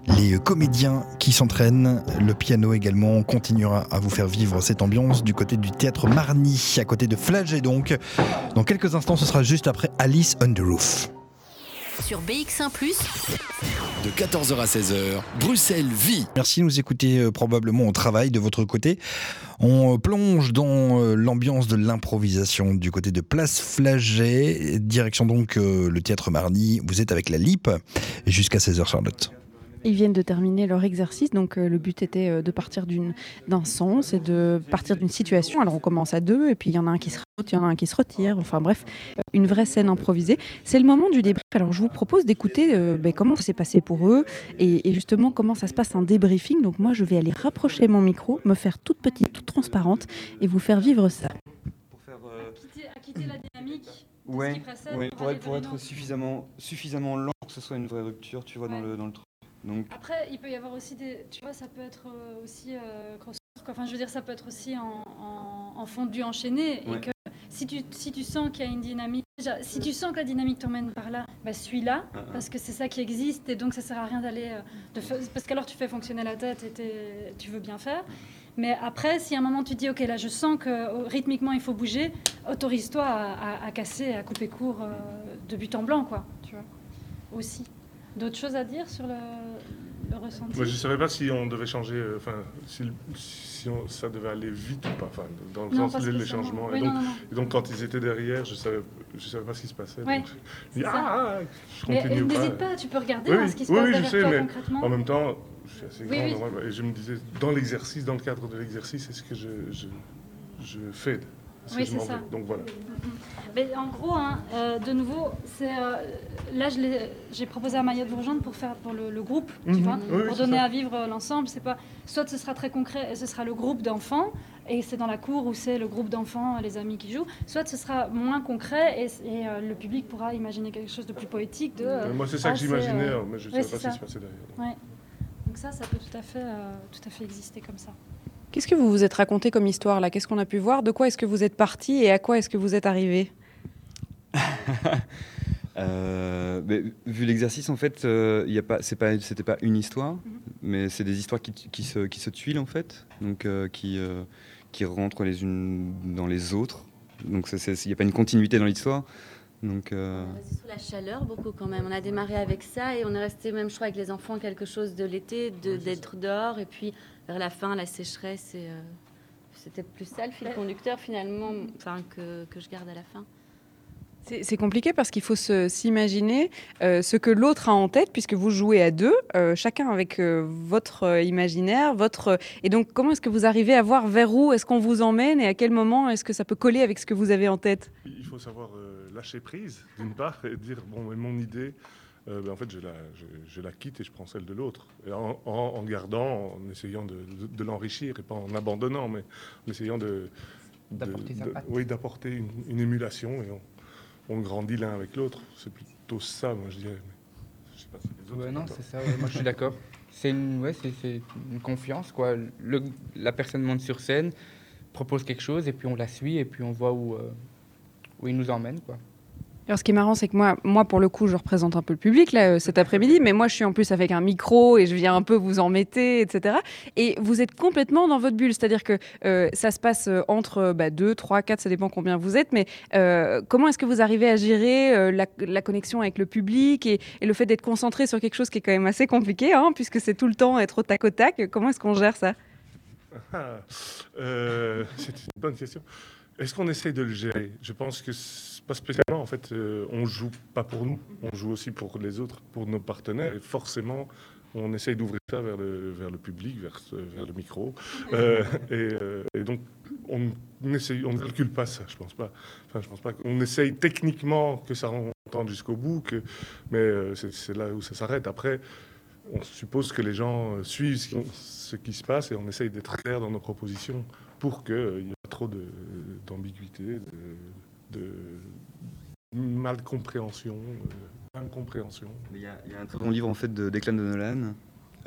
les comédiens qui s'entraînent, le piano également. On continuera à vous faire vivre cette ambiance du côté du théâtre Marny, à côté de Flagey donc. Dans quelques instants, ce sera juste après Alice on the Roof. Sur BX1 ⁇ De 14h à 16h, Bruxelles vit. Merci de nous écouter euh, probablement au travail de votre côté. On euh, plonge dans euh, l'ambiance de l'improvisation du côté de Place Flagey. Direction donc euh, le théâtre Marny. Vous êtes avec la LIP jusqu'à 16h Charlotte. Ils viennent de terminer leur exercice, donc euh, le but était euh, de partir d'une- d'un sens et de partir d'une situation. Alors on commence à deux, et puis il y en a un qui se rajoute, il y en a un qui se retire, enfin bref, une vraie scène improvisée. C'est le moment du débrief. Alors je vous propose d'écouter euh, ben, comment ça s'est passé pour eux et, et justement comment ça se passe un débriefing. Donc moi je vais aller rapprocher mon micro, me faire toute petite, toute transparente et vous faire vivre ça. pour faire euh, À quitter, la dynamique. ouais, ouais, pour être, pour suffisamment suffisamment lent pour que ce soit une vraie rupture tu vois dans le dans le truc donc Après, il peut y avoir aussi des. Tu vois, ça peut être euh, aussi euh, crossover, quoi. Enfin, je veux dire, ça peut être aussi en, en, en fondu enchaîné. Ouais. Et que si tu, si tu sens qu'il y a une dynamique. Déjà, si tu sens que la dynamique t'emmène par là, bah, suis-là. Ah, ah. Parce que c'est ça qui existe. Et donc, ça sert à rien d'aller. euh, fa- Parce qu'alors, tu fais fonctionner la tête et tu veux bien faire. Mais après, si à un moment tu dis, OK, là, je sens que euh, rythmiquement, il faut bouger, autorise-toi à, à- à casser, à couper court euh, de but en blanc, quoi. Tu vois, aussi. D'autres choses à dire sur le, le ressenti Moi, je ne savais pas si on devait changer, euh, enfin, si, si on- ça devait aller vite ou pas, enfin, dans le Non, sens pas spécialement. changements. Oui, et, donc, non, non. et donc, quand ils étaient derrière, je ne savais, je savais pas ce qui se passait. Ouais, donc, je dis, ah, ça. ah, je continue euh, n'hésite pas, tu peux regarder Oui, hein, ce qui se oui, passe oui, je derrière sais, toi mais concrètement. En même temps, je suis assez grand, et je me disais, dans l'exercice, dans le cadre de l'exercice, est-ce que je, je, je fais Oui, c'est ça. Donc voilà. Mais en gros, hein, euh, de nouveau, c'est euh, là j'ai proposé à Mayotte Bourgeante pour faire pour le, le groupe, tu Mhm. vois, Oui, pour donner ça. à vivre euh, l'ensemble. C'est pas soit ce sera très concret et ce sera le groupe d'enfants et c'est dans la cour où c'est le groupe d'enfants, les amis qui jouent. Soit ce sera moins concret et, et, le public pourra imaginer quelque chose de plus poétique. De, moi, c'est ça ah, que j'imaginais, hein, mais je ne ouais, c'est pas ce qui se passait derrière. Ouais. Donc ça, ça peut tout à fait, tout à fait exister comme ça. Qu'est-ce que vous vous êtes raconté comme histoire là? Qu'est-ce qu'on a pu voir? De quoi est-ce que vous êtes parti et à quoi est-ce que vous êtes arrivé? [laughs] Euh, mais vu l'exercice, en fait, euh, y a pas, c'est pas, c'était pas une histoire, mais c'est des histoires qui, qui se, qui se tuilent en fait, donc euh, qui, euh, qui rentrent les unes dans les autres. Donc c'est- c'est- il n'y a pas une continuité dans l'histoire. Donc euh, On est resté sous la chaleur beaucoup quand même. On a démarré avec ça et on est resté même, je crois, avec les enfants quelque chose de l'été, de- d'être dehors. Et puis vers la fin, la sécheresse, et, euh, c'était plus ça le fil conducteur finalement, enfin que, que je garde à la fin. C'est c'est compliqué parce qu'il faut se- s'imaginer euh, ce que l'autre a en tête, puisque vous jouez à deux, euh, chacun avec euh, votre euh, imaginaire, votre. Et donc, comment est-ce que vous arrivez à voir vers où est-ce qu'on vous emmène et à quel moment est-ce que ça peut coller avec ce que vous avez en tête? Il faut savoir euh, lâcher prise, d'une part, et dire bon, mais mon idée, euh, ben, en fait, je la, je, je la quitte et je prends celle de l'autre. En, en- en gardant, en essayant de, de- de l'enrichir, et pas en abandonnant, mais en essayant de. D'apporter. Oui, d'apporter une, une émulation, et on, on grandit l'un avec l'autre. C'est plutôt ça, moi, je dirais. Mais je sais pas si les autres Ouais, non, c'est ça, ouais, moi je suis d'accord. C'est une, ouais, c'est, c'est une confiance, quoi. Le- la personne monte sur scène, propose quelque chose, et puis on la suit, et puis on voit où, euh, où il nous emmène, quoi. Alors, ce qui est marrant, c'est que moi, moi, pour le coup, je représente un peu le public là, euh, cet après-midi, mais moi, je suis en plus avec un micro et je viens un peu vous embêter, etc. Et vous êtes complètement dans votre bulle, c'est-à-dire que euh, ça se passe euh, entre 2, 3, 4, ça dépend combien vous êtes, mais comment est-ce que vous arrivez à gérer la, connexion avec le public et, le fait d'être concentré sur quelque chose qui est quand même assez compliqué, hein, puisque c'est tout le temps être au tac au tac Comment est-ce qu'on gère ça? Ah, [laughs] c'est une bonne question. Est-ce qu'on essaye de le gérer? Je pense que pas spécialement. En fait, euh, on joue pas pour nous, on joue aussi pour les autres, pour nos partenaires. Et forcément, on essaye d'ouvrir ça vers le, vers le public, vers, le micro. Euh, [laughs] et, euh, et donc, on essaye, on ne calcule pas ça, je pense pas. Enfin, je pense pas qu'on essaye techniquement que ça entende jusqu'au bout, que, mais euh, c'est là où ça s'arrête. Après, on suppose que les gens suivent ce qui, ce qui se passe et on essaye d'être clair dans nos propositions pour qu'il n'y ait pas trop d'ambiguïté, de, de mal compréhension, euh, incompréhension. il y, a, y a un très bon livre en fait de Declan de Nolan.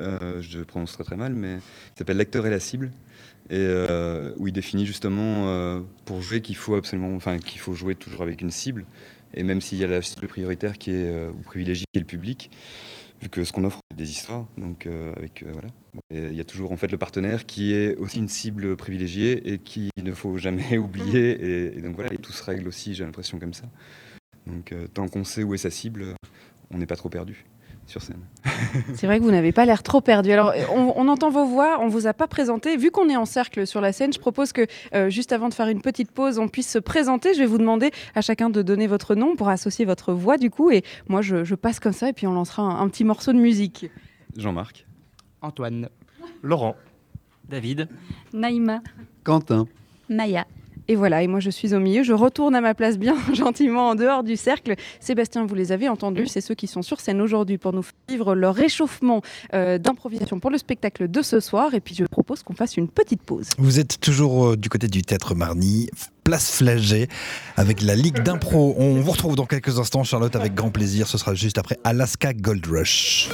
euh, je prononce très très mal, mais il s'appelle L'acteur et la cible, et euh, où il définit justement euh, pour jouer qu'il faut absolument, enfin qu'il faut jouer toujours avec une cible, et même s'il y a la cible prioritaire qui est euh, ou privilégiée qui est le public, vu que ce qu'on offre c'est des histoires, donc avec voilà, il y a toujours en fait le partenaire qui est aussi une cible privilégiée et qui ne faut jamais [laughs] oublier, et, et donc voilà, et tout se règle aussi, j'ai l'impression comme ça. Donc euh, tant qu'on sait où est sa cible, on n'est pas trop perdu sur scène. [laughs] C'est vrai que vous n'avez pas l'air trop perdu. Alors, on, on entend vos voix, on vous a pas présenté. Vu qu'on est en cercle sur la scène, je propose que euh, juste avant de faire une petite pause, on puisse se présenter. Je vais vous demander à chacun de donner votre nom pour associer votre voix du coup. Et moi, je, je passe comme ça et puis on lancera un, un petit morceau de musique. Jean-Marc. Antoine. Laurent. David. Naïma. Quentin. Maya. Et voilà, et moi je suis au milieu, je retourne à ma place bien [laughs] gentiment en dehors du cercle. Sébastien, vous les avez entendus, c'est ceux qui sont sur scène aujourd'hui pour nous vivre leur réchauffement euh, d'improvisation pour le spectacle de ce soir. Et puis je propose qu'on fasse une petite pause. Vous êtes toujours euh, du côté du théâtre Marny, place Flagey, avec la Ligue d'impro. On vous retrouve dans quelques instants, Charlotte, avec grand plaisir. Ce sera juste après Alaska Gold Rush.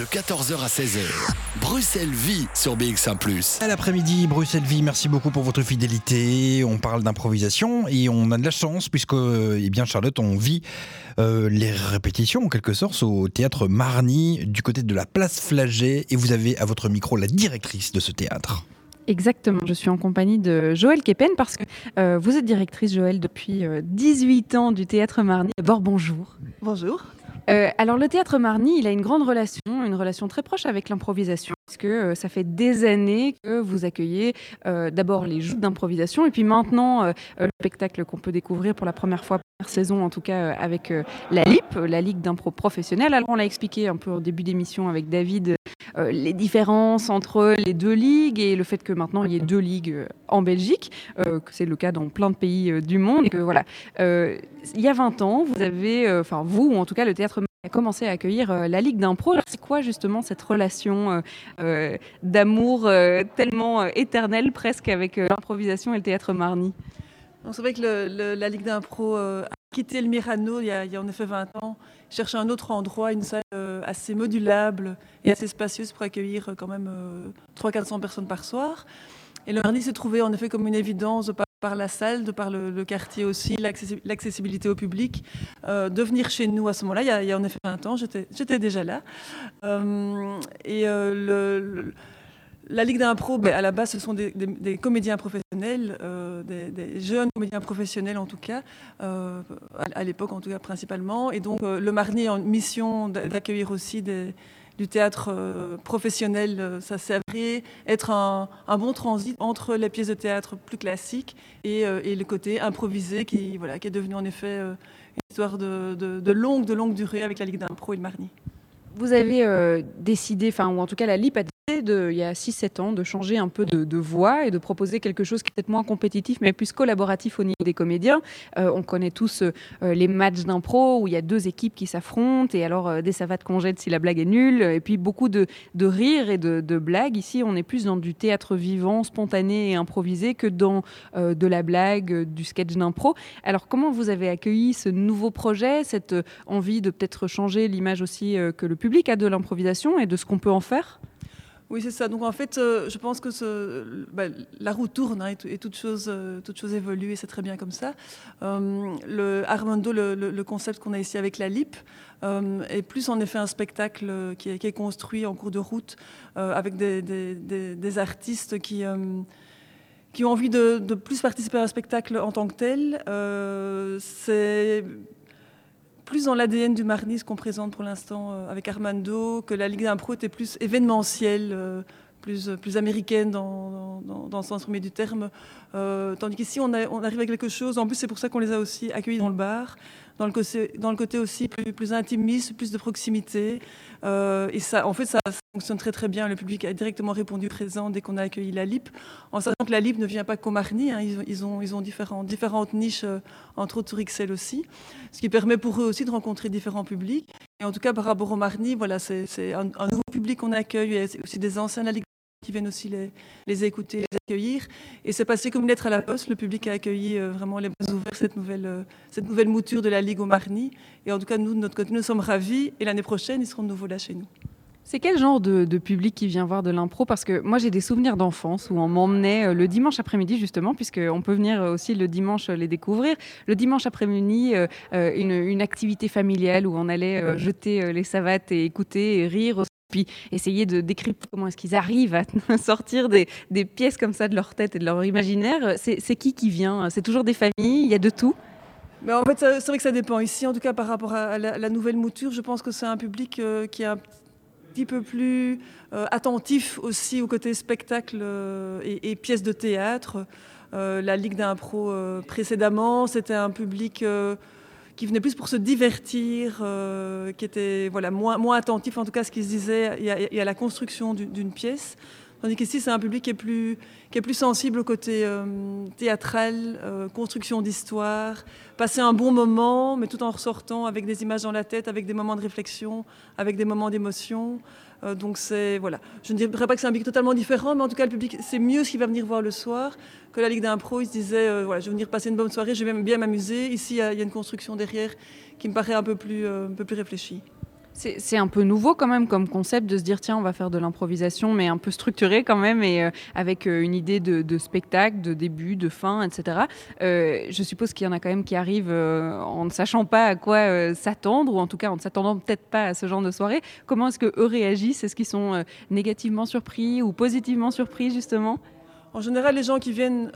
De 14h à 16h, Bruxelles vit sur BX1 ⁇ À l'après-midi, Bruxelles Vie, merci beaucoup pour votre fidélité. On parle d'improvisation et on a de la chance puisque, eh bien, Charlotte, on vit euh, les répétitions en quelque sorte au théâtre Marny du côté de la place Flagey et vous avez à votre micro la directrice de ce théâtre. Exactement, je suis en compagnie de Joël Kepen parce que euh, vous êtes directrice, Joël, depuis euh, 18 ans du théâtre Marny. D'abord, bonjour. Bonjour. Euh, alors le théâtre Marny, il a une grande relation, une relation très proche avec l'improvisation, puisque euh, ça fait des années que vous accueillez euh, d'abord les jeux d'improvisation, et puis maintenant le spectacle qu'on peut découvrir pour la première fois, première saison en tout cas, avec la LIP, la Ligue d'impro professionnelle. Alors on l'a expliqué un peu au début d'émission avec David, les différences entre les deux ligues et le fait que maintenant il y ait deux ligues euh, en Belgique, euh, que c'est le cas dans plein de pays euh, du monde. Et que voilà, Euh, il y a 20 ans, vous avez, euh, enfin vous ou en tout cas le théâtre a commencé à accueillir euh, la Ligue d'impro. C'est quoi justement cette relation euh, euh, d'amour euh, tellement euh, éternelle presque avec euh, l'improvisation et le théâtre Marny? Donc, C'est vrai que la Ligue d'impro euh, a quitté le Mirano il y a en effet 20 ans, cherchait un autre endroit, une salle euh, assez modulable et assez spacieuse pour accueillir euh, quand même 300-400 personnes par soir. Et le Marny s'est trouvé en effet comme une évidence de par, la salle, de par le, quartier aussi, l'accessi- l'accessibilité au public, euh, de venir chez nous à ce moment-là. Il y a, en effet 20 ans, j'étais déjà là. Euh, et euh, le- la Ligue d'impro, ben, à la base, ce sont des, comédiens professionnels, euh, des, jeunes comédiens professionnels en tout cas, euh, à, l'époque en tout cas principalement. Et donc euh, le Marny a en mission d'a- d'accueillir aussi du théâtre professionnel. Ça s'est avéré être un, bon transit entre les pièces de théâtre plus classiques et, le côté improvisé qui, voilà, qui est devenu en effet une histoire de, longue, de longue durée avec la Ligue d'impro et le Marny. Vous avez décidé, enfin, ou en tout cas la LIP a de, il y a 6-7 ans, de changer un peu de, de voix et de proposer quelque chose qui est peut-être moins compétitif, mais plus collaboratif au niveau des comédiens. Euh, on connaît tous euh, les matchs d'impro où il y a deux équipes qui s'affrontent et alors euh, des savates qu'on jette si la blague est nulle, et puis beaucoup de, de rires et de, de blagues. Ici, on est plus dans du théâtre vivant, spontané et improvisé que dans de la blague, du sketch d'impro. Alors, comment vous avez accueilli ce nouveau projet, cette envie de peut-être changer l'image aussi que le public a de l'improvisation et de ce qu'on peut en faire? Oui, c'est ça. Donc en fait, euh, je pense que bah, la roue tourne hein, et, tout- et toute, chose, euh, toute chose évolue et c'est très bien comme ça. Euh, Armando, le, concept qu'on a ici avec la LIP, est plus en effet un spectacle qui est, construit en cours de route avec des, artistes qui... qui ont envie de, plus participer à un spectacle en tant que tel. C'est plus dans l'ADN du Marny, ce qu'on présente pour l'instant euh, avec Armando, que la Ligue d'impro était plus événementielle, euh, plus, plus américaine dans, dans, le sens premier du terme. Euh, tandis qu'ici, on, on arrive avec quelque chose. En plus, c'est pour ça qu'on les a aussi accueillis dans le bar, dans le côté, aussi plus, plus intimiste, plus de proximité. Euh, et ça, en fait, ça fonctionne très très bien. Le public a directement répondu présent dès qu'on a accueilli la LIP, en sachant que la LIP ne vient pas qu'au Marny. hein. Ils, ont- différents, différentes niches, euh, entre autres sur XL aussi, ce qui permet pour eux aussi de rencontrer différents publics. Et en tout cas, par rapport au Marny, voilà, c'est un, nouveau public qu'on accueille, et aussi des anciens de qui viennent aussi les, les écouter, les accueillir. Et c'est passé comme une lettre à la poste. Le public a accueilli euh, vraiment les bras ouverts cette nouvelle, euh, cette nouvelle mouture de la Ligue au Marny. Et en tout cas, nous, de notre côté, nous sommes ravis. Et l'année prochaine, ils seront de nouveau là chez nous. C'est quel genre de, public qui vient voir de l'impro? Parce que moi, j'ai des souvenirs d'enfance où on m'emmenait euh, le dimanche après-midi, justement, puisqu'on peut venir aussi le dimanche les découvrir. Le dimanche après-midi, une, activité familiale où on allait jeter les savates et écouter et rire puis essayer de décrypter comment est-ce qu'ils arrivent à [laughs] sortir des, pièces comme ça de leur tête et de leur imaginaire. C'est qui qui vient? C'est toujours des familles? Il y a de tout? Mais en fait, c'est vrai que ça dépend. Ici, en tout cas, par rapport à la, nouvelle mouture, je pense que c'est un public euh, qui est un petit peu plus euh, attentif aussi au côté spectacle euh, et, et pièces de théâtre. La Ligue d'impro précédemment, c'était un public qui venait plus pour se divertir, euh, qui était voilà, moins, moins attentif en tout cas à ce qui se disait et à, la construction d'une d'une pièce. Tandis qu'ici, c'est un public qui est plus, qui est plus sensible au côté euh, théâtral, euh, construction d'histoire, passer un bon moment, mais tout en ressortant avec des images dans la tête, avec des moments de réflexion, avec des moments d'émotion. Euh, donc c'est voilà. Je ne dirais pas que c'est un public totalement différent, mais en tout cas le public c'est mieux ce qu'il va venir voir le soir que la Ligue d'impro. Il se disait euh, voilà, je vais venir passer une bonne soirée, je vais bien m'amuser. Ici il y, y a une construction derrière qui me paraît un peu plus, euh, un peu plus réfléchie. C'est un peu nouveau quand même comme concept de se dire tiens on va faire de l'improvisation mais un peu structuré quand même et euh, avec euh, une idée de, spectacle, de début, de fin, etc. Euh, je suppose qu'il y en a quand même qui arrivent en ne sachant pas à quoi s'attendre ou en tout cas en ne s'attendant peut-être pas à ce genre de soirée. Comment est-ce que eux réagissent? Est-ce qu'ils sont négativement surpris ou positivement surpris justement? En général, les gens qui viennent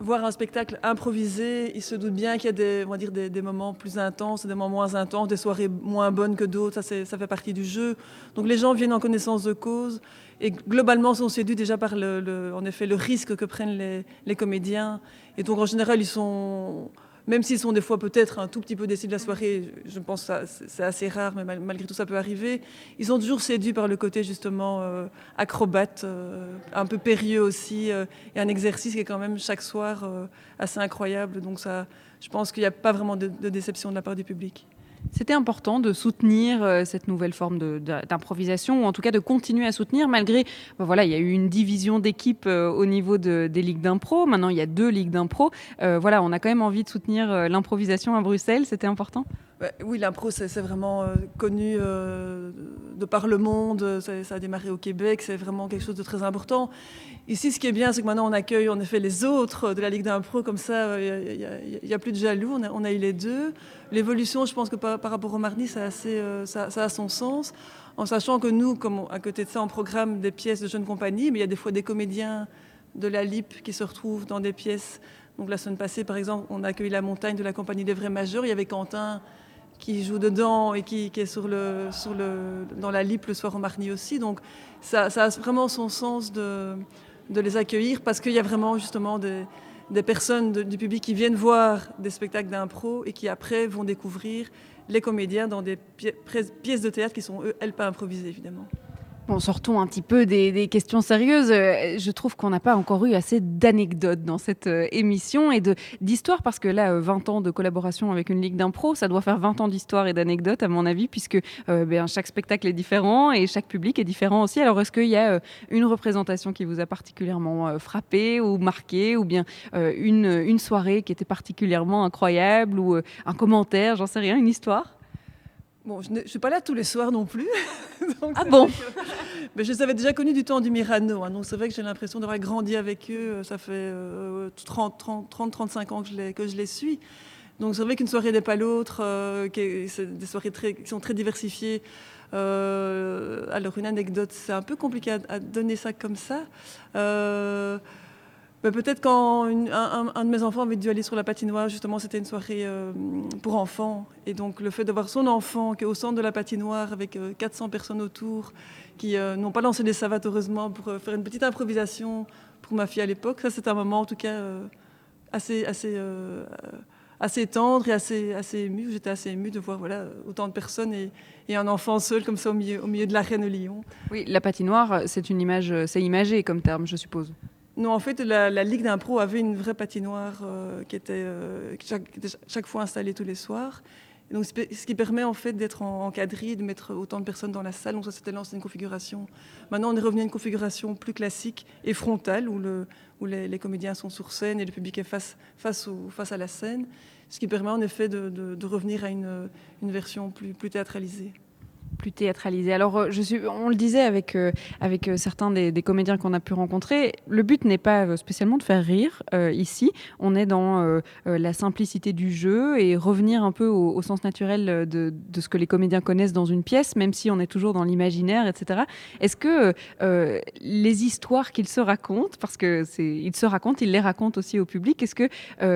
voir un spectacle improvisé, ils se doutent bien qu'il y a des, on va dire des, moments plus intenses, des moments moins intenses, des soirées moins bonnes que d'autres. Ça, ça fait partie du jeu. Donc les gens viennent en connaissance de cause et globalement sont séduits déjà par le, en effet, le risque que prennent les comédiens. Et donc en général, ils sont même s'ils sont des fois peut-être un tout petit peu déçus de la soirée, je pense que c'est assez rare, mais malgré tout ça peut arriver, ils sont toujours séduits par le côté justement euh, acrobate, euh, un peu périlleux aussi, euh, et un exercice qui est quand même chaque soir assez incroyable. Donc ça, je pense qu'il n'y a pas vraiment de déception de la part du public. C'était important de soutenir euh, cette nouvelle forme d'improvisation, ou en tout cas de continuer à soutenir, malgré, ben voilà, il y a eu une division d'équipes euh, au niveau de, des ligues d'impro. Maintenant, il y a deux ligues d'impro. Euh, voilà, on a quand même envie de soutenir l'improvisation à Bruxelles. C'était important? Oui, l'impro, c'est vraiment connu de par le monde. Ça, a démarré au Québec. C'est vraiment quelque chose de très important. Ici, ce qui est bien, c'est que maintenant, on accueille en effet les autres de la Ligue d'impro. Comme ça, il n'y a, plus de jaloux. On a, eu les deux. L'évolution, je pense que par, rapport au Mardi, ça a, euh, son sens. En sachant que nous, à côté de ça, on programme des pièces de jeunes compagnies, mais il y a des fois des comédiens de la LIP qui se retrouvent dans des pièces. Donc la semaine passée, par exemple, on a accueilli La Montagne de la compagnie des Vrais Majeurs. Il y avait Quentin qui joue dedans et qui, est sur le, dans la LIP le soir au Marni aussi. Donc ça, a vraiment son sens de de les accueillir parce qu'il y a vraiment justement des, personnes du public qui viennent voir des spectacles d'impro et qui après vont découvrir les comédiens dans des pièces de théâtre qui sont, elles, pas improvisées, évidemment. Bon, sortons un petit peu des, questions sérieuses. Euh, je trouve qu'on n'a pas encore eu assez d'anecdotes dans cette euh, émission et d'histoires, parce que là, 20 euh, ans de collaboration avec une ligue d'impro, ça doit faire 20 ans d'histoire et d'anecdotes, à mon avis, puisque ben, chaque spectacle est différent et chaque public est différent aussi. Alors, est-ce qu'il y a une représentation qui vous a particulièrement frappé ou marqué, ou bien une, une soirée qui était particulièrement incroyable, ou un commentaire, j'en sais rien, une histoire? Bon, je ne suis pas là tous les soirs non plus. [laughs] ah bon Mais je les avais déjà connus du temps du Mirano. Hein, donc c'est vrai que j'ai l'impression d'avoir grandi avec eux. Ça fait 30, 30, 30, 35 ans que je les, que je les suis. Donc c'est vrai qu'une soirée n'est pas l'autre. Euh, c'est des soirées très, qui sont très diversifiées. Euh, alors une anecdote, c'est un peu compliqué à, donner ça comme ça. Peut-être quand un, de mes enfants avait dû aller sur la patinoire, justement, c'était une soirée euh, pour enfants. Et donc, le fait d'avoir son enfant qui est au centre de la patinoire avec 400 euh, personnes autour, qui euh, n'ont pas lancé des savates, heureusement, pour faire une petite improvisation pour ma fille à l'époque, ça, c'est un moment, en tout cas, assez, assez, assez tendre et assez, assez ému. J'étais assez ému de voir voilà, autant de personnes et, et, un enfant seul comme ça au milieu, au milieu de l'arène Lyon. Oui, la patinoire, c'est une image, c'est imagé comme terme, je suppose. Non, en fait, la, Ligue d'impro avait une vraie patinoire euh, qui était euh, chaque, fois installée tous les soirs. donc, ce qui permet en fait d'être encadré, de mettre autant de personnes dans la salle. Donc ça, c'était l'ancienne configuration. Maintenant, on est revenu à une configuration plus classique et frontale, où, le, où les, comédiens sont sur scène et le public est face, à la scène. Ce qui permet en effet de, revenir à une, version plus théâtralisée plus théâtralisé. Alors, euh, on le disait avec, euh, avec euh, certains des, comédiens qu'on a pu rencontrer, le but n'est pas spécialement de faire rire ici. On est dans la simplicité du jeu et revenir un peu au, sens naturel de, de, ce que les comédiens connaissent dans une pièce, même si on est toujours dans l'imaginaire, etc. Est-ce que les histoires qu'ils se racontent, parce que c'est, ils se racontent, ils les racontent aussi au public, est-ce que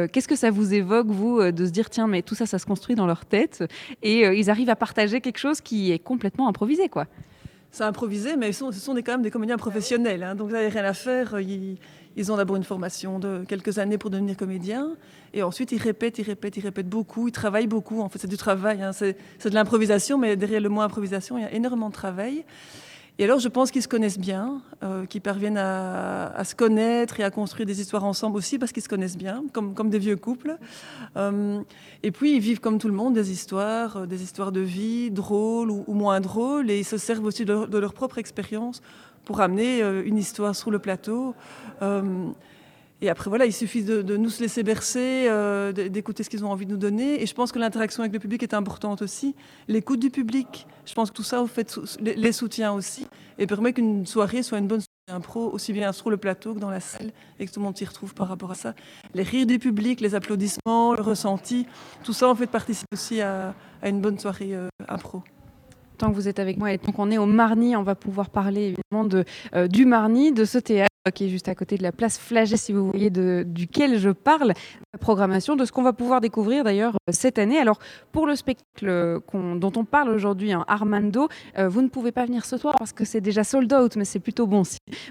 qu'est-ce que ça vous évoque vous de se dire tiens mais tout ça ça se construit dans leur tête et ils arrivent à partager quelque chose qui est complètement improvisé, quoi. C'est improvisé, mais ce sont des, quand même des comédiens professionnels. Hein, donc, vous n'avez rien à faire. Ils, ont d'abord une formation de quelques années pour devenir comédien. Et ensuite, ils répètent, ils répètent, ils répètent beaucoup. Ils travaillent beaucoup. En fait, c'est du travail. Hein, c'est de l'improvisation, mais derrière le mot improvisation, il y a énormément de travail. Et alors, je pense qu'ils se connaissent bien, euh, qu'ils parviennent à, se connaître et à construire des histoires ensemble aussi parce qu'ils se connaissent bien, comme, des vieux couples. Euh, et puis, ils vivent comme tout le monde des histoires, euh, des histoires de vie, drôles ou, moins drôles, et ils se servent aussi de, de leur propre expérience pour amener une histoire sur le plateau. Et après, voilà, il suffit de, nous laisser bercer, euh, d'écouter ce qu'ils ont envie de nous donner. Et je pense que l'interaction avec le public est importante aussi. L'écoute du public, je pense que tout ça, au fait, les soutiens aussi, et permet qu'une soirée soit une bonne soirée impro, aussi bien sur le plateau que dans la salle, et que tout le monde s'y retrouve par rapport à ça. Les rires du public, les applaudissements, le ressenti, tout ça, en fait, participe aussi à, une bonne soirée euh, impro tant que vous êtes avec moi et tant qu'on est au Marni, on va pouvoir parler évidemment de, euh, du Marni, de ce théâtre qui est juste à côté de la place Flagey, si vous voyez duquel je parle, la programmation de ce qu'on va pouvoir découvrir d'ailleurs euh, cette année. Alors pour le spectacle dont on parle aujourd'hui, hein, Armando, euh, vous ne pouvez pas venir ce soir parce que c'est déjà sold out, mais c'est plutôt bon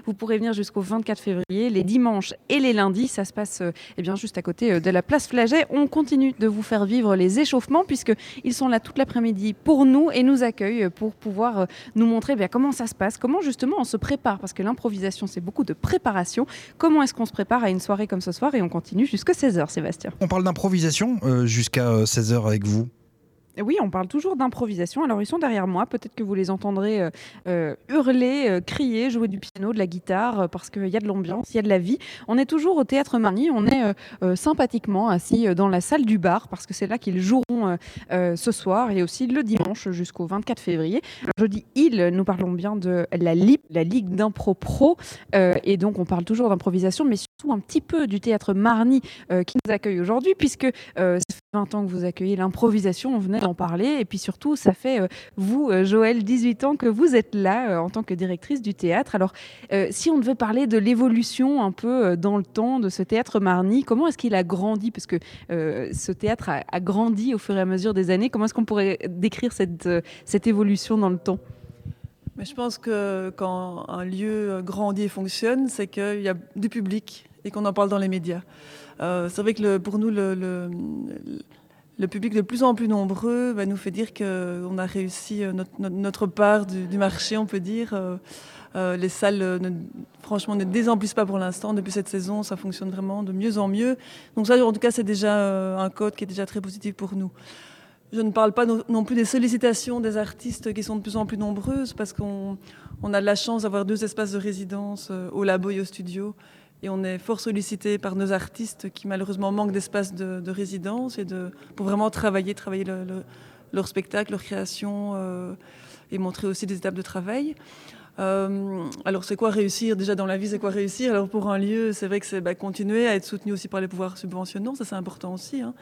vous pourrez venir jusqu'au 24 février, les dimanches et les lundis. Ça se passe euh, eh bien juste à côté de la place Flagey. On continue de vous faire vivre les échauffements puisque ils sont là toute l'après-midi pour nous et nous accueillent pour pouvoir nous montrer eh bien, comment ça se passe, comment justement on se prépare parce que l'improvisation c'est beaucoup de préparation. Comment est-ce qu'on se prépare à une soirée comme ce soir et on continue jusqu'à 16h, Sébastien? On parle d'improvisation euh, jusqu'à 16h avec vous? Oui, on parle toujours d'improvisation. Alors, ils sont derrière moi. Peut-être que vous les entendrez euh, euh, hurler, euh, crier, jouer du piano, de la guitare, parce qu'il y a de l'ambiance, il y a de la vie. On est toujours au Théâtre Marny. On est sympathiquement assis dans la salle du bar, parce que c'est là qu'ils joueront ce soir et aussi le dimanche jusqu'au 24 février. je dis ils, nous parlons bien de la LIP, la Ligue d'Impro Pro. et donc, on parle toujours d'improvisation, mais surtout un petit peu du Théâtre Marny qui nous accueille aujourd'hui, puisque 20 ans que vous accueillez l'improvisation. On venait en parler. Et puis surtout, ça fait, euh, vous, euh, Joël, 18 ans que vous êtes là euh, en tant que directrice du théâtre. Alors, si on devait parler de l'évolution un peu dans le temps de ce théâtre Marny, comment est-ce qu'il a grandi? Parce que ce théâtre a, grandi au fur et à mesure des années. Comment est-ce qu'on pourrait décrire cette, cette évolution dans le temps? Mais je pense que quand un lieu grandit et fonctionne, c'est qu'il y a du public et qu'on en parle dans les médias. C'est vrai que pour nous, le, public de plus en plus nombreux va nous fait dire qu'on a réussi euh, notre, part du, marché, on peut dire. Euh, euh, les salles, franchement, ne désemplissent pas pour l'instant. Depuis cette saison, ça fonctionne vraiment de mieux en mieux. Donc ça, en tout cas, c'est déjà un code qui est déjà très positif pour nous. Je ne parle pas non plus des sollicitations des artistes qui sont de plus en plus nombreuses parce qu'on a de la chance d'avoir deux espaces de résidence au labo et au studio et on est fort sollicité par nos artistes qui malheureusement manquent d'espace de, résidence et de, pour vraiment travailler, travailler leur spectacle, leur création euh, et montrer aussi des étapes de travail. Euh, alors c'est quoi réussir Déjà dans la vie, c'est quoi réussir? Alors pour un lieu, c'est vrai que c'est bah, continuer à être soutenu aussi par les pouvoirs subventionnants, ça c'est important aussi. Hein.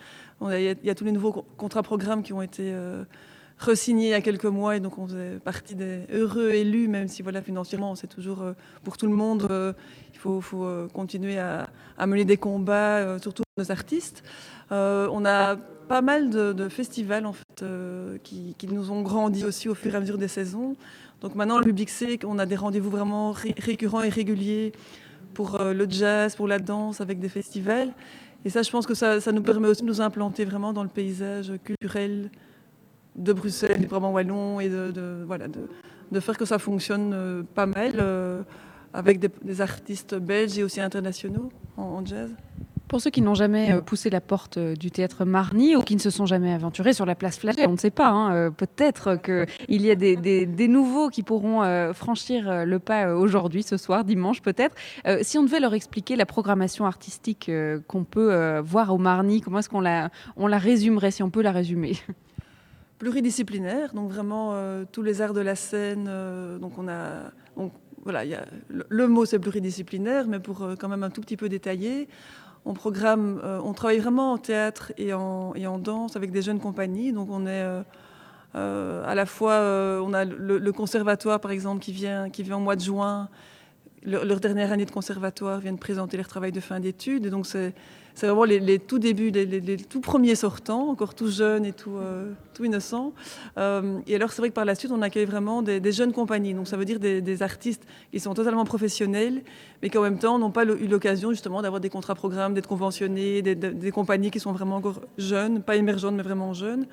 Il y, a tous les nouveaux contrats programmes qui ont été euh, re-signés il y a quelques mois et donc on faisait partie des heureux élus, même si voilà financièrement c'est toujours pour tout le monde faut, euh, continuer à, mener des combats, euh, surtout nos artistes. Euh, on a pas mal de, festivals en fait, qui, nous ont grandi aussi au fur et à mesure des saisons. Donc maintenant, le public sait qu'on a des rendez-vous vraiment récurrents et réguliers pour le jazz, pour la danse, avec des festivals. Et ça, je pense que ça, nous permet aussi de nous implanter vraiment dans le paysage culturel de Bruxelles, du Brabant Wallon, et de, faire que ça fonctionne pas mal avec des, artistes belges et aussi internationaux en, jazz. Pour ceux qui n'ont jamais euh, poussé la porte euh, du théâtre Marny ou qui ne se sont jamais aventurés sur la place Flagey, on ne sait pas, hein, euh, peut-être qu'il y a des, nouveaux qui pourront franchir le pas aujourd'hui, ce soir, dimanche peut-être. si on devait leur expliquer la programmation artistique qu'on peut voir au Marny, comment est-ce qu'on la, on la résumerait, si on peut la résumer? Pluridisciplinaire, donc vraiment tous les arts de la scène. donc on a voilà, le, mot c'est pluridisciplinaire, mais pour euh, quand même un tout petit peu détailler, on programme, euh, on travaille vraiment en théâtre et en, en, danse avec des jeunes compagnies. Donc on est euh, à la fois, on a le, conservatoire par exemple qui vient, qui vient au mois de juin. leur dernière année de conservatoire viennent présenter leur travail de fin d'études. Donc c'est c'est vraiment les, tout débuts, les, tout premiers sortants, encore tout jeunes et tout, euh, innocents. Euh, et alors, c'est vrai que par la suite, on accueille vraiment des, jeunes compagnies. Donc, ça veut dire des, artistes qui sont totalement professionnels, mais qui en même temps n'ont pas eu l'occasion justement d'avoir des contrats programmes, d'être conventionnés, des, compagnies qui sont vraiment encore jeunes, pas émergentes, mais vraiment jeunes.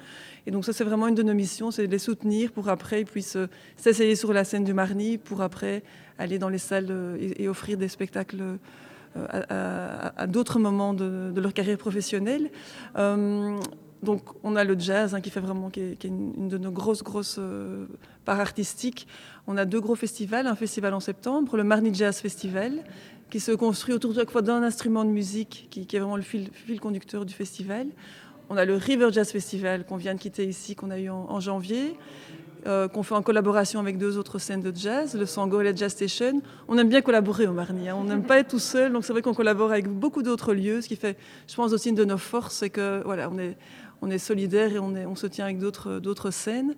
Et donc, ça, c'est vraiment une de nos missions, c'est de les soutenir pour après ils puissent euh, s'essayer sur la scène du Marny, pour après aller dans les salles et offrir des spectacles euh, à, d'autres moments de, leur carrière professionnelle. Euh, donc on a le jazz hein, qui fait vraiment qui est, une, de nos grosses grosses euh, parts artistiques. On a deux gros festivals, un festival en septembre, le Marni Jazz Festival, qui se construit autour de chaque fois d'un instrument de musique qui, est vraiment le fil, conducteur du festival. On a le River Jazz Festival qu'on vient de quitter ici, qu'on a eu en janvier. Euh, qu'on fait en collaboration avec deux autres scènes de jazz, le Sango et la Jazz Station. On aime bien collaborer au Marny, hein. on n'aime pas être tout seul, donc c'est vrai qu'on collabore avec beaucoup d'autres lieux, ce qui fait, je pense, aussi une de nos forces, c'est que voilà, on est, on est solidaire et on, est, on se tient avec d'autres, d'autres scènes.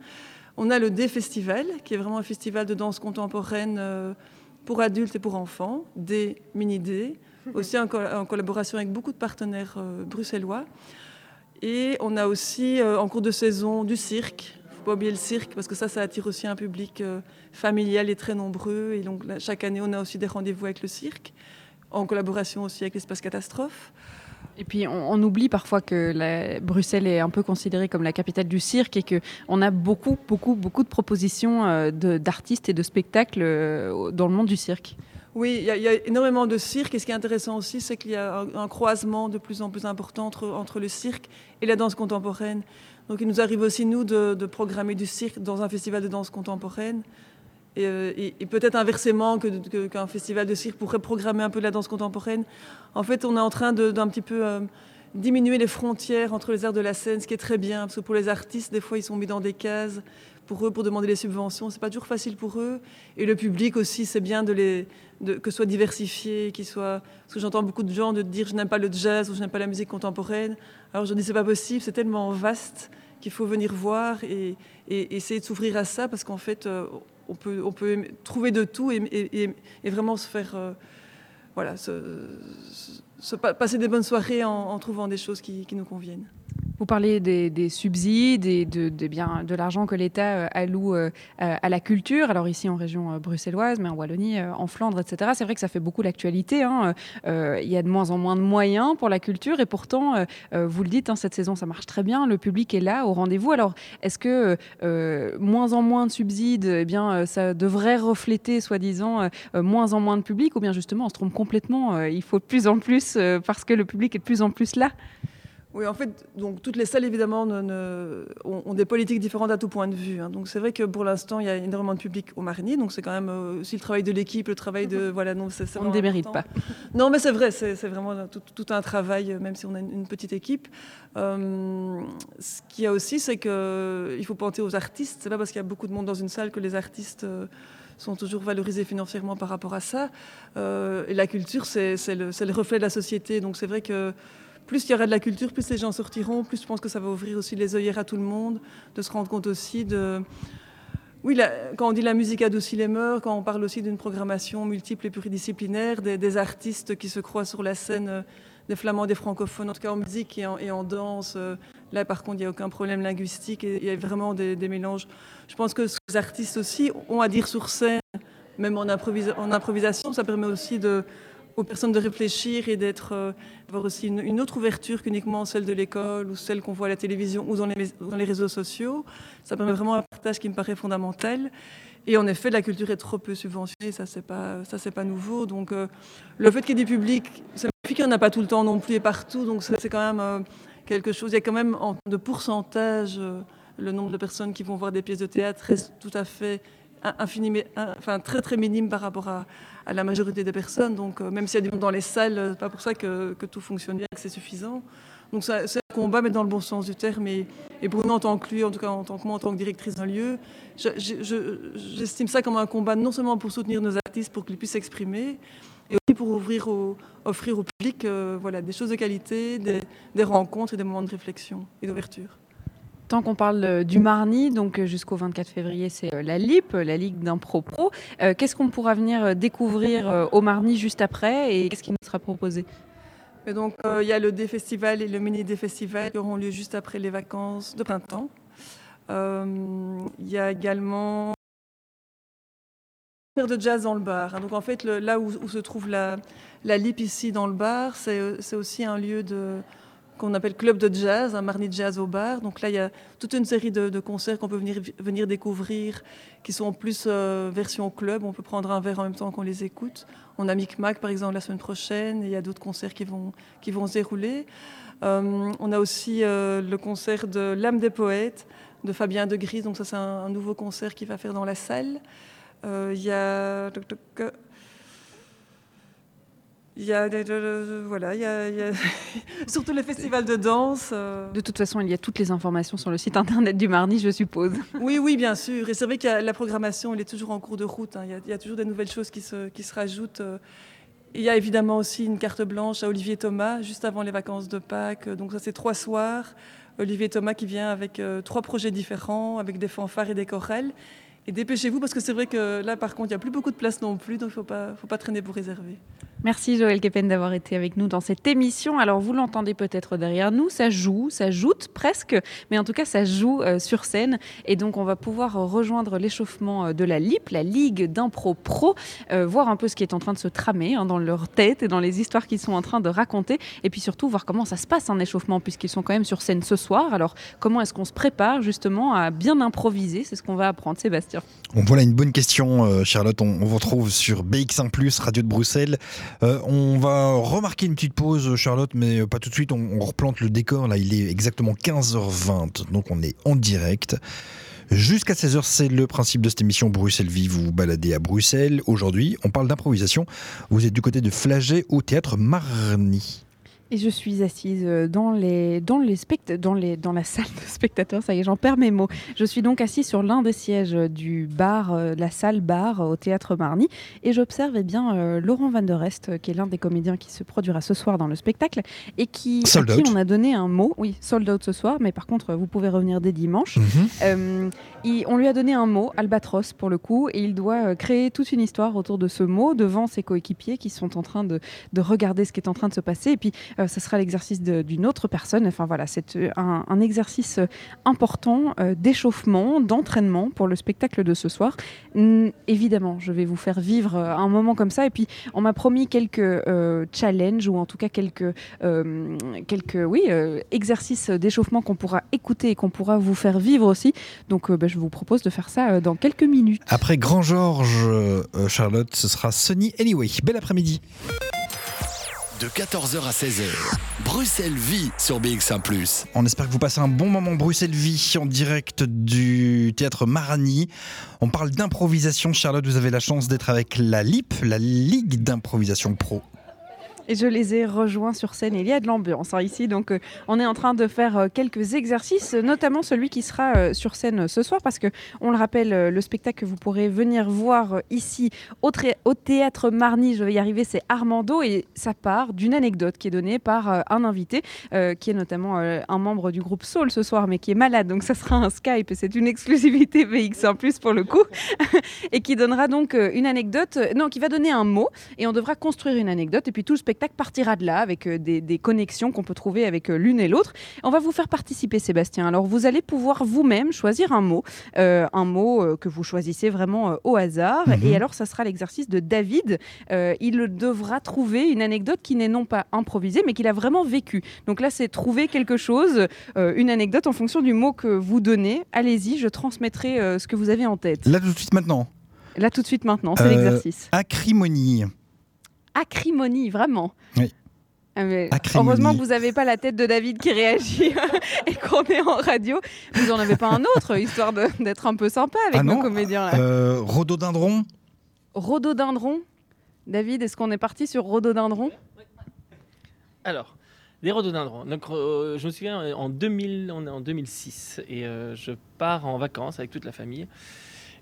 On a le D Festival, qui est vraiment un festival de danse contemporaine euh, pour adultes et pour enfants, des mini-D, aussi en, en, collaboration avec beaucoup de partenaires euh, bruxellois. Et on a aussi en cours de saison du cirque. Faut pas oublier le cirque parce que ça, ça attire aussi un public euh, familial et très nombreux. Et donc là, chaque année, on a aussi des rendez-vous avec le cirque, en collaboration aussi avec l'espace catastrophe. Et puis on, on, oublie parfois que la, Bruxelles est un peu considérée comme la capitale du cirque et qu'on a beaucoup, beaucoup, beaucoup de propositions euh, d'artistes et de spectacles euh, dans le monde du cirque. Oui, il y, y, a énormément de cirque et ce qui est intéressant aussi, c'est qu'il y a un, un, croisement de plus en plus important entre, entre, le cirque et la danse contemporaine. Donc il nous arrive aussi, nous, de, programmer du cirque dans un festival de danse contemporaine. Et, et peut-être inversement qu'un festival de cirque pourrait programmer un peu de la danse contemporaine. En fait, on est en train d'un petit peu euh, diminuer les frontières entre les arts de la scène, ce qui est très bien, parce que pour les artistes, des fois, ils sont mis dans des cases. Pour eux, pour demander des subventions, c'est pas toujours facile pour eux. Et le public aussi, c'est bien les, que ce soit diversifié, soit. Parce que j'entends beaucoup de gens de dire je n'aime pas le jazz ou je n'aime pas la musique contemporaine. Alors je dis c'est pas possible, c'est tellement vaste qu'il faut venir voir et, essayer de s'ouvrir à ça parce qu'en fait, euh, on peut, on peut trouver de tout et, vraiment se faire, euh, voilà, se, se, passer des bonnes soirées en, trouvant des choses qui nous conviennent. Vous parlez des, des subsides et de, bien, de l'argent que l'État alloue euh, à la culture. Alors ici en région euh, bruxelloise, mais en Wallonie, euh, en Flandre, etc. C'est vrai que ça fait beaucoup l'actualité. Hein. Euh, il y a de moins en moins de moyens pour la culture et pourtant, euh, vous le dites, hein, cette saison ça marche très bien. Le public est là, au rendez-vous. Alors est-ce que euh, moins en moins de subsides, eh bien, ça devrait refléter, soi-disant, moins en moins de public ou bien justement on se trompe complètement Il faut de plus en plus parce que le public est de plus en plus là? Oui, en fait, donc, toutes les salles, évidemment, ne, ne, ont, ont, des politiques différentes à tout point de vue. Hein. Donc, c'est vrai que pour l'instant, il y a énormément de public au Marigny. Donc, c'est quand même euh, aussi le travail de l'équipe, le travail de. [laughs] Voilà, non, c'est, on ne démérite pas. [laughs] Non, mais c'est vrai, c'est, vraiment tout, tout, un travail, même si on a une, petite équipe. Euh, ce qu'il y a aussi, c'est qu'il faut penser aux artistes. C'est pas parce qu'il y a beaucoup de monde dans une salle que les artistes. Euh, sont toujours valorisés financièrement par rapport à ça. Euh, et la culture, c'est, le, c'est le reflet de la société. Donc, c'est vrai que plus il y aura de la culture, plus les gens sortiront, plus je pense que ça va ouvrir aussi les œillères à tout le monde, de se rendre compte aussi de... Oui, quand on dit la musique adoucit les mœurs, quand on parle aussi d'une programmation multiple et pluridisciplinaire, des, artistes qui se croient sur la scène, euh, des flamands, des francophones, en tout cas en musique et en, danse, euh, là par contre il n'y a aucun problème linguistique, et il y a vraiment des, mélanges. Je pense que les artistes aussi ont à dire sur scène, même en, improvisa en improvisation, ça permet aussi aux personnes de réfléchir et d'être d'avoir aussi une, autre ouverture qu'uniquement celle de l'école ou celle qu'on voit à la télévision ou dans les, dans les réseaux sociaux. Ça permet vraiment un partage qui me paraît fondamental. Et en effet, la culture est trop peu subventionnée, ça c'est pas pas nouveau. Donc euh, le fait qu'il y ait du public, ça signifie qu'il n'y en a pas tout le temps non plus et partout. Donc c'est quand même euh, quelque chose. Il y a quand même en de pourcentage euh, le nombre de personnes qui vont voir des pièces de théâtre reste tout à fait infini, enfin très très minime par rapport à, la majorité des personnes. Donc euh, même s'il y a du monde dans les salles, euh, pas pour ça que, tout fonctionne bien, que c'est suffisant. Donc c'est un combat, mais dans le bon sens du terme. Et, et pour nous, en tant que lui, en tout cas en tant que moi, en tant que directrice d'un lieu, j'estime ça comme un combat non seulement pour soutenir nos artistes, pour qu'ils puissent s'exprimer, et aussi pour offrir au public euh, voilà, des choses de qualité, des rencontres et des moments de réflexion et d'ouverture. Tant qu'on parle euh, du Marni, donc euh, jusqu'au 24 février, c'est euh, la LIP, la Ligue d'Impro Pro. Euh, qu'est-ce qu'on pourra venir découvrir au Marni juste après et qu'est-ce qui nous sera proposé? Donc, il euh, y a le D-Festival et le mini-D-Festival qui auront lieu juste après les vacances de printemps. Il euh, y a également de jazz dans le bar. Donc en fait, là où, se trouve la LIP ici dans le bar, c'est aussi un lieu de, qu'on appelle club de jazz, un marni de jazz au bar. Donc là, il y a toute une série de, concerts qu'on peut venir, découvrir, qui sont en plus euh, version club. On peut prendre un verre en même temps qu'on les écoute. On a Micmac, par exemple, la semaine prochaine, et il y a d'autres concerts qui vont, qui vont se dérouler. Euh, on a aussi euh, le concert de L'âme des poètes, de Fabien de Gris. Donc ça, c'est un, un, nouveau concert qu'il va faire dans la salle. Il y a... Il y a, voilà, il y a, il y a [laughs] surtout les festivals de danse. Euh... De toute façon, il y a toutes les informations sur le site internet du Marni, je suppose. [laughs] Oui, oui, bien sûr. Et c'est vrai que la programmation, elle est toujours en cours de route. Hein. Il, y a, il, y a, toujours des nouvelles choses qui se, qui se rajoutent. Euh. Il y a évidemment aussi une carte blanche à Olivier Thomas, juste avant les vacances de Pâques. Donc ça, c'est trois soirs. Olivier Thomas qui vient avec euh, trois projets différents, avec des fanfares et des chorales. Et dépêchez-vous parce que c'est vrai que là, par contre, il n'y a plus beaucoup de place non plus, donc il ne faut pas, faut pas traîner pour réserver. Merci Joël Kepen d'avoir été avec nous dans cette émission. Alors vous l'entendez peut-être derrière nous, ça joue, ça joute presque, mais en tout cas ça joue euh, sur scène. Et donc on va pouvoir rejoindre l'échauffement euh, de la LIP, la Ligue d'Impro Pro, euh, voir un peu ce qui est en train de se tramer hein, dans leur tête et dans les histoires qu'ils sont en train de raconter. Et puis surtout voir comment ça se passe en échauffement puisqu'ils sont quand même sur scène ce soir. Alors comment est-ce qu'on se prépare justement à bien improviser? C'est ce qu'on va apprendre, Sébastien. Voilà une bonne question, Charlotte. On, vous retrouve sur BX1 Radio de Bruxelles. Euh, on va remarquer une petite pause, Charlotte, mais pas tout de suite. On, replante le décor. Là, il est exactement 15h20, donc on est en direct. Jusqu'à 16h, c'est le principe de cette émission Bruxelles Vie. Vous vous baladez à Bruxelles. Aujourd'hui, on parle d'improvisation. Vous êtes du côté de Flagey au théâtre Marny. Et je suis assise euh, dans, les, dans, les spect dans, les, dans la [laughs] salle de spectateurs, ça y est, j'en perds mes mots. Je suis donc assise sur l'un des sièges du bar, euh, la salle bar au théâtre Marny, et j'observe eh bien euh, Laurent Van der Rest, qui est l'un des comédiens qui se produira ce soir dans le spectacle, et qui, à qui on a donné un mot, oui, sold out ce soir, mais par contre, vous pouvez revenir dès dimanche. Mm -hmm. euh, il, on lui a donné un mot, albatros pour le coup, et il doit créer toute une histoire autour de ce mot devant ses coéquipiers qui sont en train de, de regarder ce qui est en train de se passer, et puis euh, ce sera l'exercice d'une autre personne. Enfin voilà, c'est un, un, exercice important euh, d'échauffement, d'entraînement pour le spectacle de ce soir. Évidemment, je vais vous faire vivre un moment comme ça. Et puis, on m'a promis quelques euh, challenges ou en tout cas quelques, euh, quelques oui, exercices d'échauffement qu'on pourra écouter et qu'on pourra vous faire vivre aussi. Donc, bah, je vous propose de faire ça dans quelques minutes. Après Grand Georges, Charlotte, ce sera Sunny Anyway. Bel après-midi de 14h à 16h. Bruxelles Vie sur BX1 ⁇ On espère que vous passez un bon moment Bruxelles Vie en direct du théâtre Marani. On parle d'improvisation. Charlotte, vous avez la chance d'être avec la LIP, la Ligue d'improvisation pro. Et je les ai rejoints sur scène. Il y a de l'ambiance hein, ici. Donc, euh, on est en train de faire euh, quelques exercices, notamment celui qui sera euh, sur scène ce soir, parce que, on le rappelle, le spectacle que vous pourrez venir voir ici au, théâtre Marny, je vais y arriver, c'est Armando. Et ça part d'une anecdote qui est donnée par un invité, qui est notamment un membre du groupe Soul ce soir, mais qui est malade. Donc, ça sera un Skype. Et c'est une exclusivité [laughs] VX1 plus pour le coup. [laughs] et qui donnera donc une anecdote, non, qui va donner un mot. Et on devra construire une anecdote. Et puis, tout le spectacle partira de là avec euh, des, des connexions qu'on peut trouver avec euh, l'une et l'autre. On va vous faire participer, Sébastien. Alors, vous allez pouvoir vous-même choisir un mot, euh, un mot euh, que vous choisissez vraiment euh, au hasard. -hmm. Et alors, ça sera l'exercice de David. Il devra trouver une anecdote qui n'est non pas improvisée, mais qu'il a vraiment vécu. Donc là, c'est trouver quelque chose, une anecdote en fonction du mot que vous donnez. Allez-y, je transmettrai ce que vous avez en tête. Là, tout de suite maintenant. Là, tout de suite maintenant, c'est l'exercice. Acrimonie acrimonie, vraiment. Oui. Ah, heureusement que vous n'avez pas la tête de David qui réagit [laughs] et qu'on est en radio. Vous n'en avez pas un autre, histoire d'être un peu sympa avec ah nos comédiens. Là. Euh, rhododendron Rhododendron David, est-ce qu'on est parti sur rhododendron? Alors, les rhododendrons. Donc, euh, je me souviens, en, 2000, on est en 2006 et euh, je pars en vacances avec toute la famille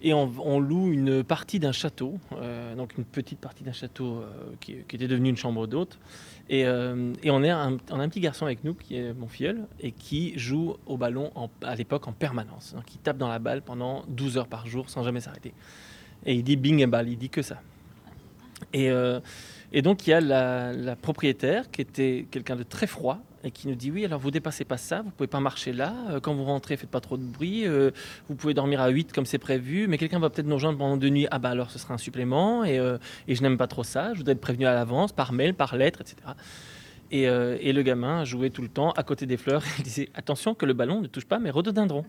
et on, loue une partie d'un château, euh, donc une petite partie d'un château euh, qui, était devenu une chambre d'hôte. Et, euh, on, a un petit garçon avec nous qui est mon filleul et qui joue au ballon à l'époque en permanence. Donc il tape dans la balle pendant 12 heures par jour sans jamais s'arrêter. Et il dit bing et balle, il dit que ça. Et, donc il y a la propriétaire qui était quelqu'un de très froid et qui nous dit oui alors vous dépassez pas ça vous pouvez pas marcher là euh, quand vous rentrez faites pas trop de bruit euh, vous pouvez dormir à 8 comme c'est prévu mais quelqu'un va peut-être nous rejoindre pendant deux nuits ah bah alors ce sera un supplément et, euh, je n'aime pas trop ça je voudrais être prévenu à l'avance par mail par lettre etc et, le gamin jouait tout le temps à côté des fleurs [laughs] il disait attention que le ballon ne touche pas mes rhododendrons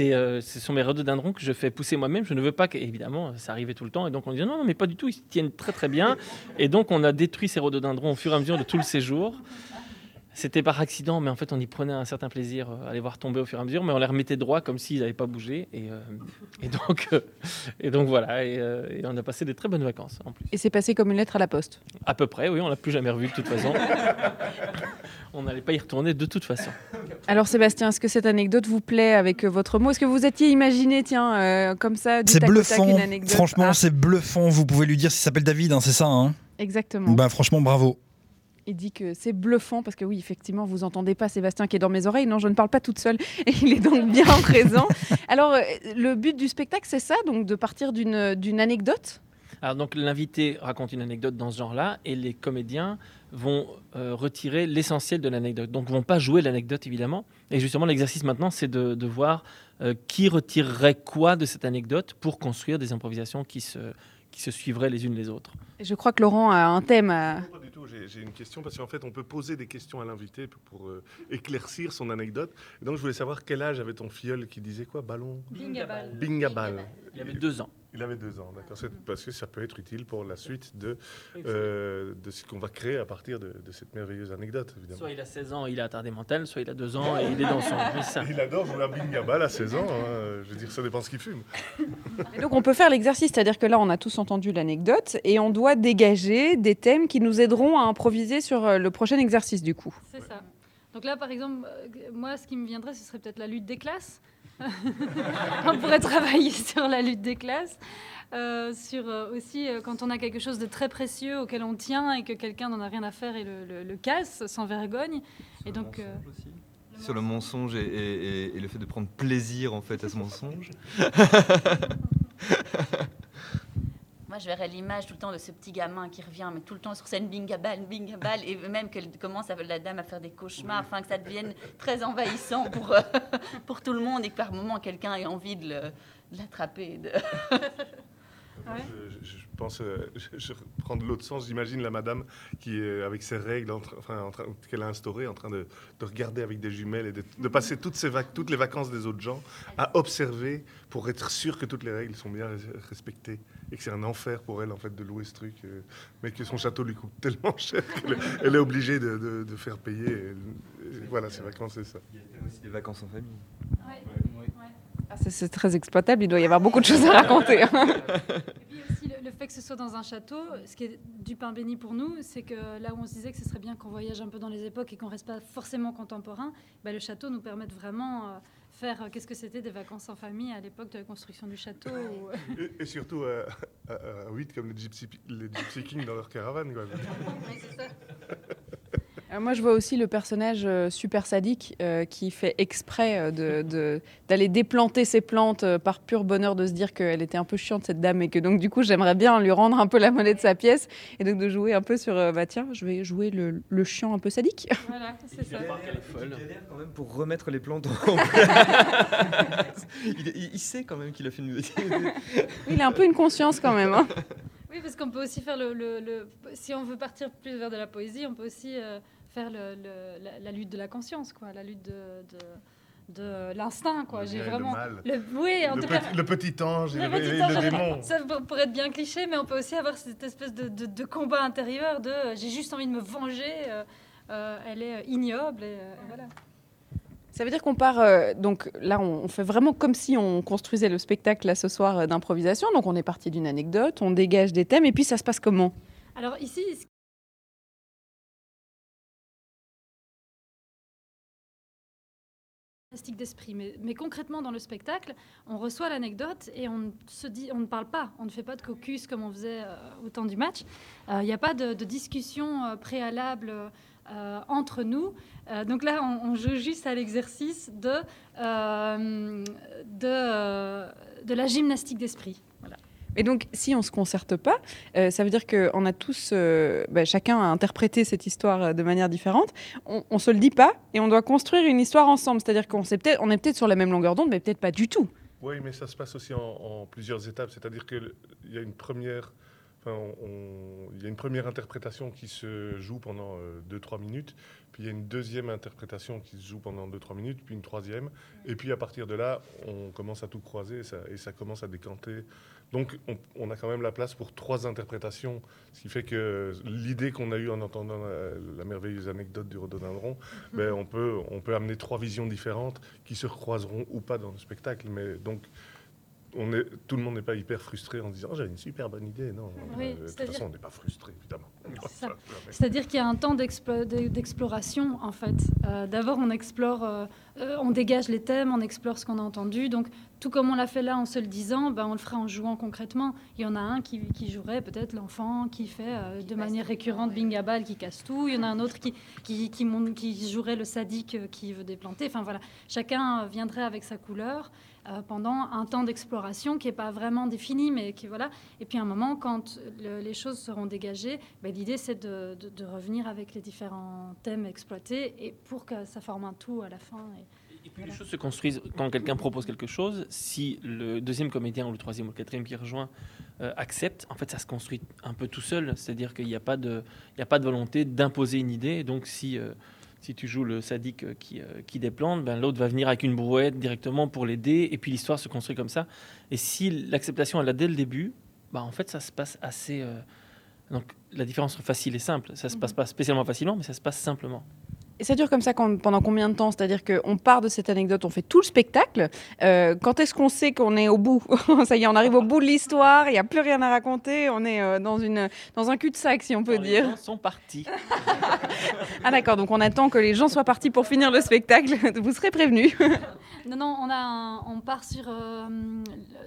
euh, ce sont mes rhododendrons que je fais pousser moi-même. Je ne veux pas que, évidemment, ça arrivait tout le temps. Et donc on dit non, non, mais pas du tout. Ils tiennent très très bien. Et donc on a détruit ces rhododendrons au fur et à mesure de tout le séjour. C'était par accident, mais en fait, on y prenait un certain plaisir euh, à les voir tomber au fur et à mesure, mais on les remettait droit comme s'ils n'avaient pas bougé. Et, euh, et, donc, euh, et donc voilà, et, euh, et, on a passé des très bonnes vacances en plus. Et c'est passé comme une lettre à la poste À peu près, oui, on l'a plus jamais revu de toute façon. [laughs] on n'allait pas y retourner de toute façon. Alors Sébastien, est-ce que cette anecdote vous plaît avec votre mot? Est-ce que vous étiez imaginé, tiens, euh, comme ça, C'est bluffant, une anecdote? Franchement, ah. c'est bluffant. Vous pouvez lui dire s'il s'appelle David, hein, c'est ça hein? Exactement. Bah franchement, bravo. Il dit que c'est bluffant parce que oui, effectivement, vous entendez pas Sébastien qui est dans mes oreilles. Non, je ne parle pas toute seule [laughs] et il est donc bien [laughs] présent. Alors, euh, le but du spectacle, c'est ça, donc de partir d'une d'une anecdote? Alors donc l'invité raconte une anecdote dans ce genre-là et les comédiens vont euh, retirer l'essentiel de l'anecdote. Donc vont pas jouer l'anecdote évidemment. Et justement l'exercice maintenant c'est de, de voir euh, qui retirerait quoi de cette anecdote pour construire des improvisations qui se, qui se suivraient les unes les autres. Je crois que Laurent a un thème. à- Pas du tout, j'ai une question parce qu'en fait on peut poser des questions à l'invité pour, pour, euh, éclaircir son anecdote. Et donc je voulais savoir quel âge avait ton filleul qui disait quoi? Ballon? Bingabal. Bingabal. Il avait deux ans. Il avait deux ans, d'accord. C'est Parce que ça peut être utile pour la suite de, euh, de ce qu'on va créer à partir de, de cette merveilleuse anecdote, évidemment. Soit il a 16 ans et il a attardé mental, soit il a deux ans et il est dans son... [laughs] Ça. Il adore jouer à Bingabal à 16 ans. hein. Je veux dire, ça dépend ce qu'il fume. [laughs] Et donc on peut faire l'exercice, c'est-à-dire que là on a tous entendu l'anecdote et on doit dégager des thèmes qui nous aideront à improviser sur euh, le prochain exercice du coup. C'est ça. Donc là, par exemple, euh, moi, ce qui me viendrait, ce serait peut-être la lutte des classes. [laughs] on pourrait travailler sur la lutte des classes. Euh, sur euh, aussi euh, quand on a quelque chose de très précieux auquel on tient et que quelqu'un n'en a rien à faire et le, le- le casse sans vergogne. Et donc, euh, Sur le mensonge et, et- et- et le fait de prendre plaisir en fait à ce mensonge. [laughs] [laughs] Moi, je verrais l'image tout le temps de ce petit gamin qui revient, mais tout le temps sur scène bingabal, bingabal, et même qu'elle commence à, la dame à faire des cauchemars, afin que ça devienne très envahissant pour, euh, [laughs] pour tout le monde et que par moment quelqu'un ait envie de l'attraper. [laughs] Je, pense, euh, [laughs] je, je prends de l'autre sens. J'imagine la madame qui est avec ses règles, en enfin, en train- qu'elle a instaurées, en train de, de regarder avec des jumelles et de, de passer toutes, ses vac- toutes les vacances des autres gens à observer pour être sûr que toutes les règles sont bien res- respectées et que c'est un enfer pour elle en fait de louer ce truc, euh, mais que son château lui coûte [laughs] tellement cher qu'elle est- elle est obligée de, de- de faire payer. et- et voilà, ses vacances, c'est ça. Il y a aussi des vacances en famille. Ah, c'est- très exploitable, il doit y avoir beaucoup de choses à raconter. [laughs] Et puis aussi le, le fait que ce soit dans un château, ce qui est du pain béni pour nous, c'est que là où on se disait que ce serait bien qu'on voyage un peu dans les époques et qu'on reste pas forcément contemporain, bah, le château nous permet de vraiment euh, faire euh, qu'est-ce que c'était des vacances en famille à l'époque de la construction du château. ou- Et, et surtout euh, à, à, à 8 comme les Gypsy, les Gypsy Kings dans leur caravane. Quoi. [laughs] Euh, moi, je vois aussi le personnage euh, super sadique euh, qui fait exprès de- [laughs] de- d'aller déplanter ses plantes euh, par pur bonheur de se dire qu'elle était un peu chiante, cette dame, et que donc, du coup, j'aimerais bien lui rendre un peu la monnaie de sa pièce, et donc de jouer un peu sur, euh, bah tiens, je vais jouer le, le chiant un peu sadique. Voilà, [laughs] c'est ça. Il galère quand même pour remettre les plantes en [laughs] place. il, il- il sait quand même qu'il a fait une Il a un peu une conscience quand même. hein. Oui, parce qu'on peut aussi faire le, le- le- Si on veut partir plus vers de la poésie, on peut aussi euh, faire le- le- la, la lutte de la conscience, quoi, la lutte de, de, de l'instinct, quoi. Le J'ai le vraiment. mal. oui, en le, tout petit, cas. le petit ange et Le le, petit et le ange, démon. [laughs] Ça pour- pourrait être bien cliché, mais on peut aussi avoir cette espèce de, de- de combat intérieur de euh, j'ai juste envie de me venger, euh, euh, elle est ignoble, et, euh, et voilà. Ça veut dire qu'on part, euh, donc là, on, on fait vraiment comme si on construisait le spectacle là ce soir euh, d'improvisation. Donc on est parti d'une anecdote, on dégage des thèmes, et puis ça se passe comment? Alors ici, d'esprit, mais, concrètement dans le spectacle, on reçoit l'anecdote et on se dit, on ne parle pas, on ne fait pas de caucus comme on faisait euh, au temps du match. Euh, Il n'y a pas de, discussion euh, préalable entre nous. Donc là, on, joue juste à l'exercice de, de la gymnastique d'esprit. Et donc, si on se concerte pas, euh, ça veut dire qu'on a tous, euh, bah, chacun a interprété cette histoire euh, de manière différente. On, on se le dit pas et on doit construire une histoire ensemble. C'est-à-dire qu'on est peut-être sur la même longueur d'onde, mais peut-être pas du tout. Oui, mais ça se passe aussi en, plusieurs étapes. C'est-à-dire qu'il y a une première. Il y a une première interprétation qui se joue pendant 2-3 minutes, puis il y a une deuxième interprétation qui se joue pendant 2-3 minutes, puis une troisième, et puis à partir de là, on commence à tout croiser et ça commence à décanter. Donc on, on a quand même la place pour trois interprétations, ce qui fait que l'idée qu'on a eue en entendant la, la merveilleuse anecdote du rhododendron, ben, on, peut, on peut amener trois visions différentes qui se recroiseront ou pas dans le spectacle. Mais donc on est, tout le monde n'est pas hyper frustré en se disant oh, j'ai une super bonne idée. Non, Oui, Euh, de toute c'est-à-dire- façon, on n'est pas frustré, évidemment. C'est-à-dire qu'il y a un temps d'explo- de- d'exploration, en fait. Euh, D'abord, on explore, euh, on dégage les thèmes, on explore ce qu'on a entendu. Donc, tout comme on l'a fait là en se le disant, ben, on le fera en jouant concrètement. Il y en a un qui, qui jouerait peut-être l'enfant qui fait euh, de manière récurrente bing à balle, qui casse tout. Il y en a un autre qui, qui, qui, qui jouerait le sadique qui veut déplanter. Enfin voilà, chacun viendrait avec sa couleur. Euh, pendant un temps d'exploration qui n'est pas vraiment défini, mais qui voilà. Et puis à un moment, quand le- les choses seront dégagées, ben, l'idée c'est de, de- de revenir avec les différents thèmes exploités et pour que ça forme un tout à la fin. Et, Et puis les choses se construisent quand quelqu'un propose quelque chose. Si le deuxième comédien ou le troisième ou le quatrième qui rejoint euh, accepte, en fait, ça se construit un peu tout seul. C'est-à-dire qu'il n'y a pas de, il a pas de volonté d'imposer une idée. Donc si euh, si tu joues le sadique qui, euh, qui déplante, ben, l'autre va venir avec une brouette directement pour l'aider, et puis l'histoire se construit comme ça. Et si l'acceptation elle a dès le début, ben, en fait ça se passe assez. euh, donc la différence entre facile et simple, ça se passe pas spécialement facilement, mais ça se passe simplement. Et ça dure comme ça quand- pendant combien de temps? C'est-à-dire qu'on part de cette anecdote, on fait tout le spectacle. Euh, quand est-ce qu'on sait qu'on est au bout? [laughs] Ça y est, on arrive au bout de l'histoire, il n'y a plus rien à raconter, on est euh, dans, une, dans un cul-de-sac, si on peut Quand les dire. gens sont partis. [laughs] Ah d'accord, donc on attend que les gens soient partis pour finir le spectacle. [laughs] Vous serez prévenus. Non, non, on, a un- on part sur, euh,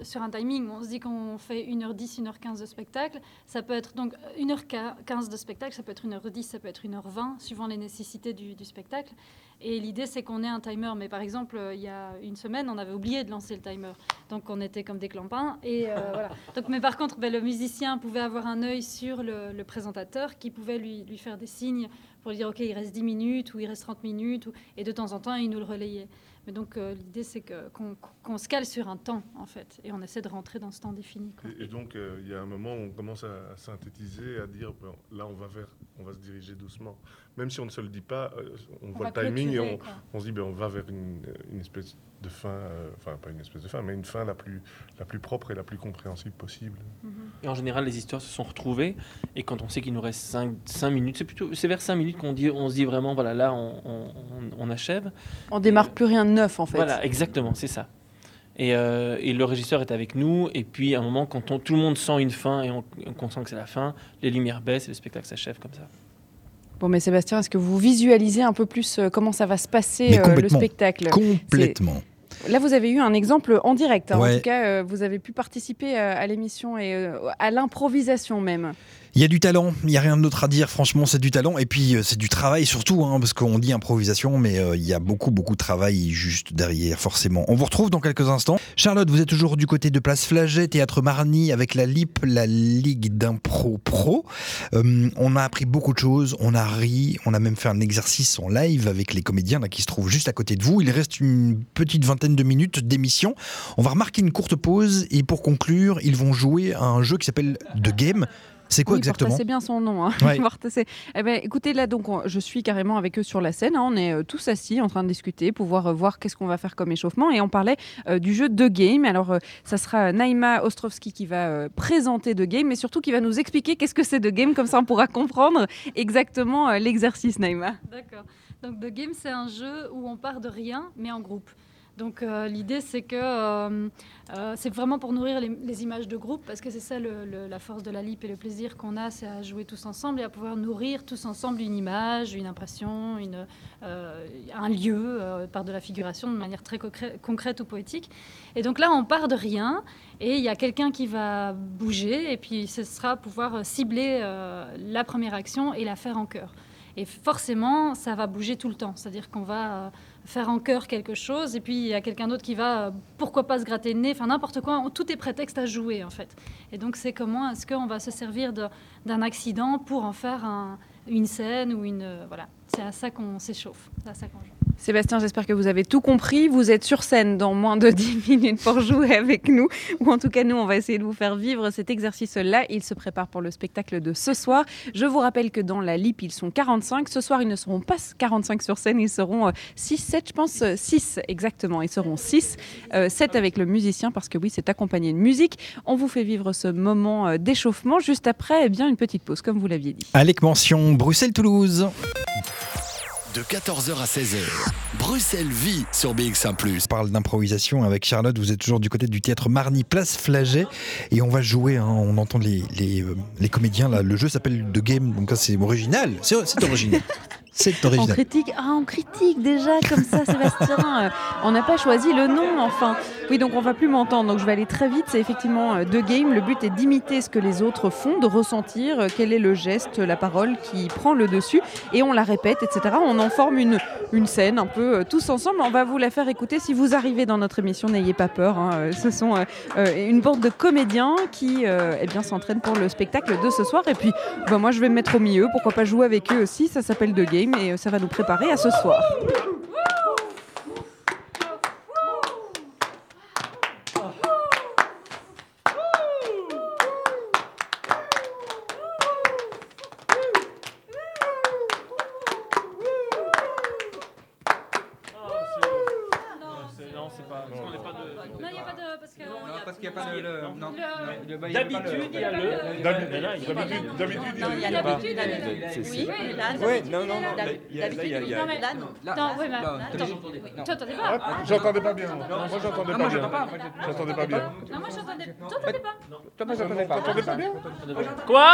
sur un timing. On se dit qu'on fait 1h10, 1h15 de spectacle. Ça peut être donc 1h15 de spectacle, ça peut être 1h10, ça peut être 1h20, suivant les nécessités du, du spectacle. Et l'idée, c'est qu'on ait un timer. Mais par exemple, euh, il y a une semaine, on avait oublié de lancer le timer. Donc on était comme des clampins. Et euh, [laughs] voilà. Donc, mais par contre, ben, le musicien pouvait avoir un œil sur le, le présentateur qui pouvait lui, lui faire des signes pour lui dire, OK, il reste 10 minutes ou il reste 30 minutes. Ou... Et de temps en temps, il nous le relayait. Mais donc euh, l'idée, c'est que- qu'on qu'on se cale sur un temps, en fait, et on essaie de rentrer dans ce temps défini. quoi. Et, et donc, euh, il y a un moment où on commence à, à synthétiser, à dire, bon, là, on va vers, on va se diriger doucement. Même si on ne se le dit pas, euh, on, voit le timing et on, on se dit, ben, on va vers une, une espèce de fin, euh, enfin, pas une espèce de fin, mais une fin la plus, la plus propre et la plus compréhensible possible. Et en général, les histoires se sont retrouvées. Et quand on sait qu'il nous reste 5, minutes, c'est plutôt c'est vers 5 minutes qu'on dit, on se dit vraiment, voilà, là, on, on- on- on achève. On démarre plus rien de neuf en fait. Voilà, exactement, c'est ça. Et, euh, et le régisseur est avec nous. Et puis, à un moment, quand on- tout le monde sent une fin et on, qu'on sent que c'est la fin, les lumières baissent et le spectacle s'achève comme ça. Bon, mais Sébastien, est-ce que vous visualisez un peu plus euh, comment ça va se passer euh, le spectacle? Complètement. Là, vous avez eu un exemple en direct. hein. En tout cas, euh, vous avez pu participer à l'émission et euh, à l'improvisation même. Il y a du talent, il n'y a rien d'autre à dire, franchement c'est du talent et puis euh, c'est du travail surtout, hein, parce qu'on dit improvisation mais euh, il y a beaucoup beaucoup de travail juste derrière forcément. On vous retrouve dans quelques instants. Charlotte, vous êtes toujours du côté de Place Flaget, Théâtre Marny avec la LIP, la Ligue d'Impro Pro. Euh, on a appris beaucoup de choses, on a ri, on a même fait un exercice en live avec les comédiens qui se trouvent juste à côté de vous. Il reste une petite vingtaine de minutes d'émission. On va remarquer une courte pause et pour conclure, ils vont jouer à un jeu qui s'appelle The Game. C'est quoi oui, exactement? C'est bien son nom. Hein. Ouais. [laughs] Eh ben, écoutez, là, donc, on- je suis carrément avec eux sur la scène. hein. On est euh, tous assis en train de discuter, pouvoir euh, voir qu'est-ce qu'on va faire comme échauffement. Et on parlait euh, du jeu The Game. Alors, euh, ça sera Naïma Ostrovski qui va euh, présenter The Game, mais surtout qui va nous expliquer qu'est-ce que c'est The Game. Comme ça, on pourra comprendre exactement euh, l'exercice, Naïma. D'accord. Donc The Game, c'est un jeu où on part de rien, mais en groupe. Donc euh, l'idée, c'est que euh, euh, c'est vraiment pour nourrir les, images de groupe, parce que c'est ça la force de la LIP et le plaisir qu'on a, c'est à jouer tous ensemble et à pouvoir nourrir tous ensemble une image, une impression, un lieu par de la figuration de manière très concrète ou poétique. Et donc là, on part de rien et il y a quelqu'un qui va bouger et puis ce sera pouvoir cibler la première action et la faire en chœur. Et forcément, ça va bouger tout le temps. C'est-à-dire qu'on va faire en chœur quelque chose, et puis il y a quelqu'un d'autre qui va, euh, pourquoi pas se gratter le nez, enfin n'importe quoi. Tout est prétexte à jouer, en fait. Et donc, c'est comment est-ce qu'on va se servir d'un accident pour en faire un- une scène ou une... euh, voilà, c'est à ça qu'on s'échauffe, à ça qu'on joue. Sébastien, j'espère que vous avez tout compris. Vous êtes sur scène dans moins de [laughs] 10 minutes pour jouer avec nous. Ou en tout cas, nous, on va essayer de vous faire vivre cet exercice-là. Il se prépare pour le spectacle de ce soir. Je vous rappelle que dans la LIP, ils sont 45. Ce soir, ils ne seront pas 45 sur scène. Ils seront 6, 7, je pense. 6, exactement. Ils seront 6. 7 avec le musicien, parce que oui, c'est accompagné de musique. On vous fait vivre ce moment euh, d'échauffement. Juste après, eh bien, une petite pause, comme vous l'aviez dit. Alec Mention, Bruxelles-Toulouse. De 14h à 16h, Bruxelles vit sur BX1 On parle d'improvisation avec Charlotte. Vous êtes toujours du côté du théâtre Marny, place Flaget. Et on va jouer, hein, on entend les, les, euh, les comédiens là. Le jeu s'appelle The Game, donc c'est original. C'est [laughs] c'est original. On critique, ah, on critique déjà comme ça, Sébastien. [laughs] On n'a pas choisi le nom, enfin. Oui, donc on va plus m'entendre. Donc je vais aller très vite. C'est effectivement euh, deux games. Le but est d'imiter ce que les autres font, de ressentir euh, quel est le geste, la parole qui prend le dessus, et on la répète, etc. On en forme une une scène un peu euh, tous ensemble. On va vous la faire écouter. Si vous arrivez dans notre émission, n'ayez pas peur. hein. Ce sont euh, une bande de comédiens qui, euh, eh bien, s'entraînent pour le spectacle de ce soir. Et puis, bah, moi, je vais me mettre au milieu. Pourquoi pas jouer avec eux aussi Ça s'appelle The Game et euh, ça va nous préparer à ce soir. Non, c'est pas. On n'est pas de. Non, il n'y a pas de. Parce que. Le- non, bah, D'habitude, il y a le. D'habitude, il y a- l'habitude. Oui, là, non, non, non, là, oui, mais. Ah, pas J'entendais pas bien. Moi, j'entendais Ah, pas bien. J'entendais pas bien. Non, moi j'entendais. Pas j'entendais pas. T'entendais pas bien Quoi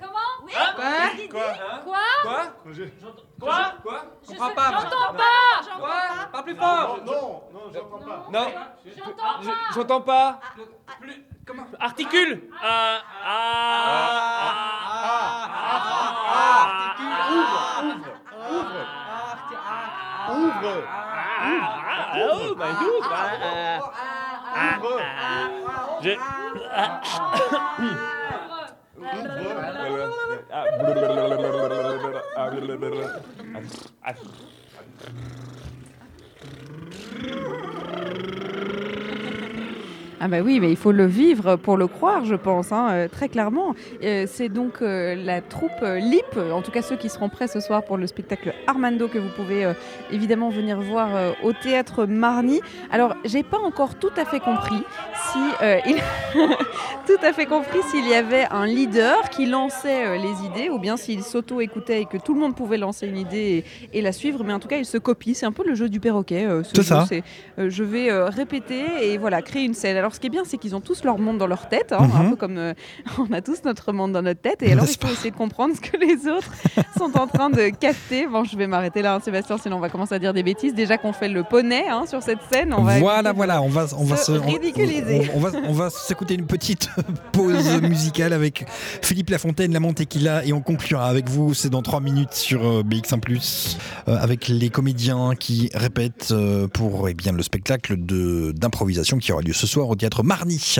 Comment Quoi Quoi Quoi Quoi Quoi Je Comprends sais- pas. J'entends pas J'entends Quoi pas Parle plus fort. non, non, j'entends pas. Non, J'entends je- pas j'entends pas. Articule Ah Ouvre Oh, bah, ouvre ah, Ouvre Je- Grrrr. Ah bah oui, mais il faut le vivre pour le croire, je pense, hein, euh, très clairement. Euh, c'est donc euh, la troupe LIP, en tout cas ceux qui seront prêts ce soir pour le spectacle Armando que vous pouvez évidemment venir voir au théâtre Marny. Alors, j'ai pas encore tout à fait compris si euh, il [laughs] tout à fait compris s'il y avait un leader qui lançait les idées ou bien s'il s'auto-écoutait et que tout le monde pouvait lancer une idée et, et la suivre, mais en tout cas, il se copie. C'est un peu le jeu du perroquet. euh, ce C'est jeu, ça. euh, je vais répéter et voilà créer une scène. Alors ce qui est bien, c'est qu'ils ont tous leur monde dans leur tête, hein, un Mhm. peu comme euh, [laughs] on a tous notre monde dans notre tête. Et alors il faut essayer de comprendre ce que les autres [laughs] sont en train de capter. Bon, je vais m'arrêter là, hein, Sébastien, sinon on va commencer à dire des bêtises. Déjà qu'on fait le poney hein, sur cette scène, on va Voilà, voilà, on va, on va se ridiculiser. On, on va, on va s'écouter une petite [laughs] pause musicale avec Philippe Lafontaine, la Tequila, et on conclura avec vous. C'est dans 3 minutes sur euh, BX1+, euh, avec les comédiens qui répètent pour eh bien, le spectacle d'improvisation qui aura lieu ce soir au théâtre Marny.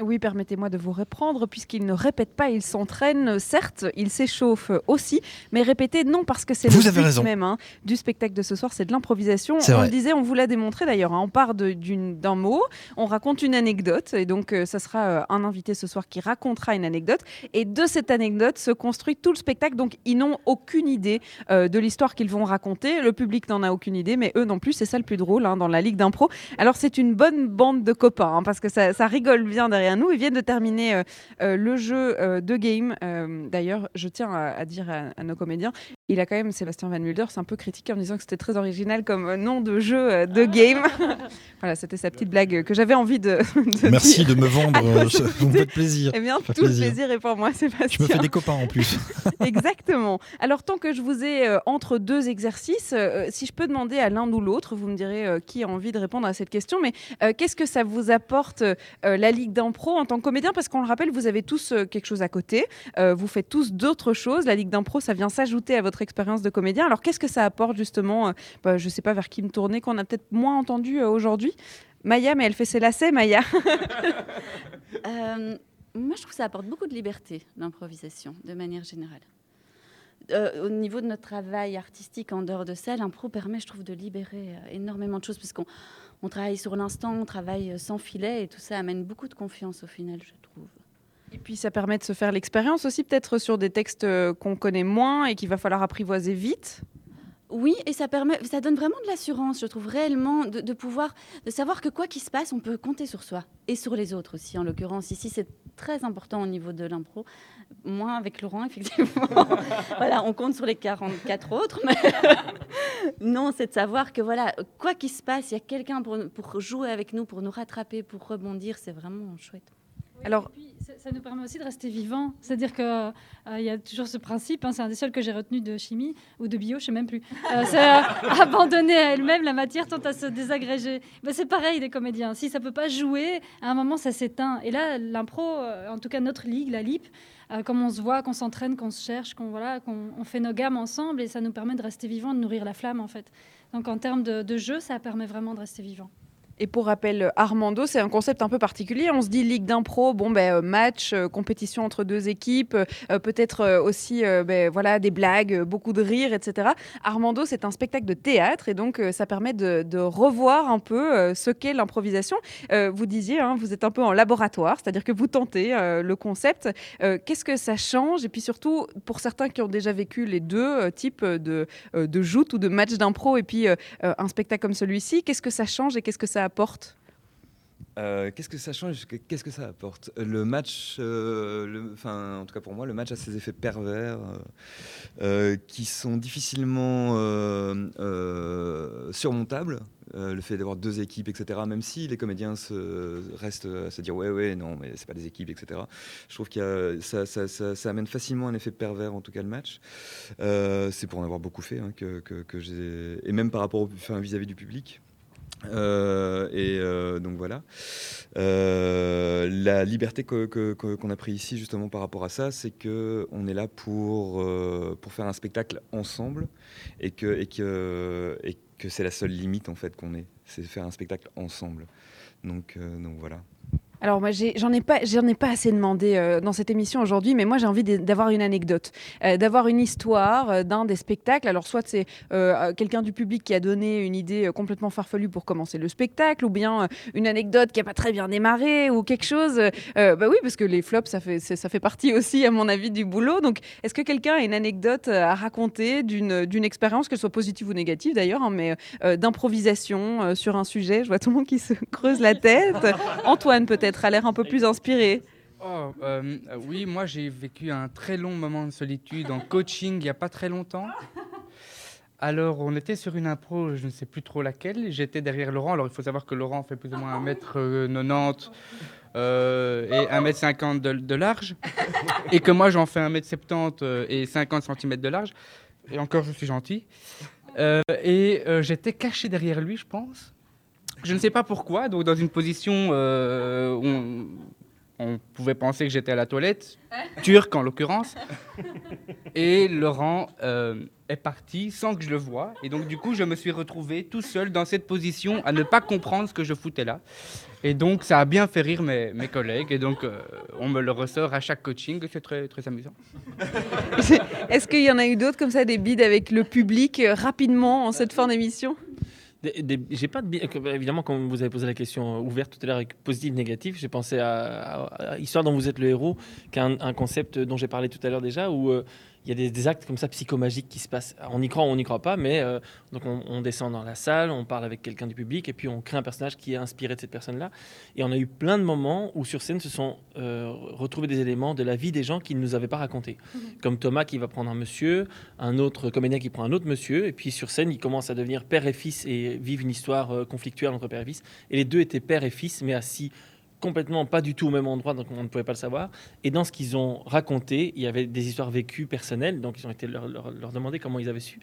Oui, permettez-moi de vous reprendre, puisqu'ils ne répètent pas, ils s'entraînent, certes, ils s'échauffent aussi, mais répéter, non, parce que c'est le avez but raison. même hein, du spectacle de ce soir, c'est de l'improvisation. On vrai. le disait, on vous l'a démontré d'ailleurs, hein, on part d'un mot, on raconte une anecdote, et donc euh, ça sera euh, un invité ce soir qui racontera une anecdote, et de cette anecdote se construit tout le spectacle, donc ils n'ont aucune idée euh, de l'histoire qu'ils vont raconter, le public n'en a aucune idée, mais eux non plus, c'est ça le plus drôle hein, dans la Ligue d'impro. Alors c'est une bonne bande de copains, parce que ça, ça rigole bien derrière nous. Ils viennent de terminer euh, euh, le jeu euh, de game. Euh, D'ailleurs, je tiens à, à dire à, à nos comédiens, il a quand même, Sébastien Van Mulder, c'est un peu critiqué en disant que c'était très original comme nom de jeu euh, de game. [laughs] voilà, c'était sa petite blague que j'avais envie de, [laughs] de Merci dire. de me vendre, [laughs] euh, ce- vous me faites plaisir. Eh bien, Ça fait tout le plaisir. plaisir est pour moi, Sébastien. Je me fais des copains en plus. Exactement. Alors, tant que je vous ai euh, entre deux exercices, euh, si je peux demander à l'un ou l'autre, vous me direz euh, qui a envie de répondre à cette question, mais euh, qu'est-ce que ça vous apporte euh, la Ligue en tant que comédien Parce qu'on le rappelle, vous avez tous euh, quelque chose à côté, euh, vous faites tous d'autres choses. La Ligue d'impro, ça vient s'ajouter à votre expérience de comédien. Alors, qu'est-ce que ça apporte justement euh, bah, Je ne sais pas vers qui me tourner, qu'on a peut-être moins entendu aujourd'hui. Maya, mais elle fait ses lacets, Maya. [laughs] Moi, je trouve que ça apporte beaucoup de liberté, l'improvisation, de manière générale. Euh, au niveau de notre travail artistique en dehors de ça, l'impro permet, je trouve, de libérer euh, énormément de choses, parce qu'on on travaille sur l'instant, on travaille euh, sans filet, et tout ça amène beaucoup de confiance au final, je trouve. Et puis ça permet de se faire l'expérience aussi peut-être sur des textes qu'on connaît moins et qu'il va falloir apprivoiser vite. Oui, et ça permet, ça donne vraiment de l'assurance, je trouve réellement, de, de pouvoir, de savoir que quoi qu'il se passe, on peut compter sur soi et sur les autres aussi. En l'occurrence, ici, c'est très important au niveau de l'impro. Moins avec Laurent, [laughs] effectivement. voilà, on compte sur les 44 autres, mais [laughs] non, c'est de savoir que voilà, quoi qu'il se passe, il y a quelqu'un pour, pour jouer avec nous, pour nous rattraper, pour rebondir. C'est vraiment chouette. Alors, ça nous permet aussi de rester vivant. C'est-à-dire qu'il euh, y a toujours ce principe, hein, c'est un des seuls que j'ai retenu de chimie ou de bio, je sais même plus. Euh, [laughs] c'est euh, abandonner à elle-même, la matière tend à se désagréger. Ben, c'est pareil des comédiens. Si ça peut pas jouer, à un moment ça s'éteint. Et là, l'impro, euh, en tout cas notre ligue, la LIP, euh, comme on se voit, qu'on s'entraîne, qu'on se cherche, qu'on voilà, qu'on on fait nos gammes ensemble, et ça nous permet de rester vivant, de nourrir la flamme en fait. Donc en termes de, de jeu, ça permet vraiment de rester vivant. Et pour rappel, Armando, c'est un concept un peu particulier. On se dit ligue d'impro, bon ben euh, match, euh, compétition entre deux équipes, euh, peut-être euh, aussi euh, ben, voilà des blagues, euh, beaucoup de rires, etc. Armando, c'est un spectacle de théâtre et donc euh, ça permet de, revoir un peu euh, ce qu'est l'improvisation. Euh, vous disiez, hein, vous êtes un peu en laboratoire, c'est-à-dire que vous tentez euh, le concept. Euh, Qu'est-ce que ça change? Et puis surtout, pour certains qui ont déjà vécu les deux euh, types de, euh, de joutes ou de matchs d'impro et puis euh, euh, un spectacle comme celui-ci, qu'est-ce que ça change et qu'est-ce que ça Euh, Qu'est-ce que ça change Qu'est-ce que ça apporte? Le match, euh, en tout cas pour moi, le match a ses effets pervers euh, euh, qui sont difficilement euh, euh, surmontables. Euh, le fait d'avoir deux équipes, etc. Même si les comédiens restent à se dire ouais, ouais, non, mais c'est pas des équipes, etc. Je trouve que ça, amène facilement un effet pervers, en tout cas le match. Euh, c'est pour en avoir beaucoup fait hein, que, et même par rapport vis-à-vis du public. Euh, et euh, donc voilà. Euh, la liberté qu'on a pris ici justement par rapport à ça, c'est que on est là pour pour faire un spectacle ensemble et que et que et que c'est la seule limite en fait qu'on ait, c'est faire un spectacle ensemble. Donc donc voilà. Alors moi, j'en ai, pas, j'en ai pas assez demandé euh, dans cette émission aujourd'hui, mais moi j'ai envie d'avoir une anecdote, euh, d'avoir une histoire euh, d'un des spectacles. Alors soit c'est quelqu'un du public qui a donné une idée complètement farfelue pour commencer le spectacle, ou bien une anecdote qui a pas très bien démarré, ou quelque chose. bah oui, parce que les flops, ça fait, ça fait partie aussi, à mon avis, du boulot. Donc est-ce que quelqu'un a une anecdote à raconter d'une, d'une expérience, qu'elle soit positive ou négative d'ailleurs, hein, mais d'improvisation sur un sujet? Je vois tout le monde qui se creuse la tête. [laughs] Antoine peut-être a l'air un peu plus inspiré. Oh, euh, euh, oui, moi j'ai vécu un très long moment de solitude en coaching il n'y a pas très longtemps. Alors, on était sur une impro, je ne sais plus trop laquelle. J'étais derrière Laurent. Alors, il faut savoir que Laurent fait plus ou moins 1m90 euh, et 1m50 de, de large. [laughs] Et que moi, j'en fais 1m70 euh, et 50 cm de large. Et encore, je suis gentil. Euh, et euh, j'étais caché derrière lui, je pense. Je ne sais pas pourquoi. Donc, dans une position euh, où on, on pouvait penser que j'étais à la toilette, turc en l'occurrence. Et Laurent euh, est parti sans que je le voie. Et donc, du coup, je me suis retrouvé tout seul dans cette position à ne pas comprendre ce que je foutais là. Et donc, ça a bien fait rire mes, mes collègues. Et donc, euh, on me le ressort à chaque coaching. C'est très, très amusant. [laughs] Est-ce qu'il y en a eu d'autres comme ça, des bides avec le public rapidement en cette fin d'émission? J'ai pas évidemment quand vous avez posé la question euh, ouverte tout à l'heure avec positif négatif, j'ai pensé à, Histoire dont vous êtes le héros, qui est un, un concept dont j'ai parlé tout à l'heure déjà où euh, il y a des, des actes comme ça psychomagiques qui se passent. On y croit ou on n'y croit pas, mais euh, donc on, on descend dans la salle, on parle avec quelqu'un du public et puis on crée un personnage qui est inspiré de cette personne-là. Et on a eu plein de moments où sur scène se sont euh, retrouvés des éléments de la vie des gens qui ne nous avaient pas racontés, comme Thomas qui va prendre un monsieur, un autre comédien qui prend un autre monsieur, et puis sur scène, ils commencent à devenir père et fils et vivent une histoire euh, conflictuelle entre père et fils. Et les deux étaient père et fils, mais assis complètement pas du tout au même endroit, donc on ne pouvait pas le savoir. Et dans ce qu'ils ont raconté, il y avait des histoires vécues personnelles, donc ils ont été leur, leur- demander comment ils avaient su.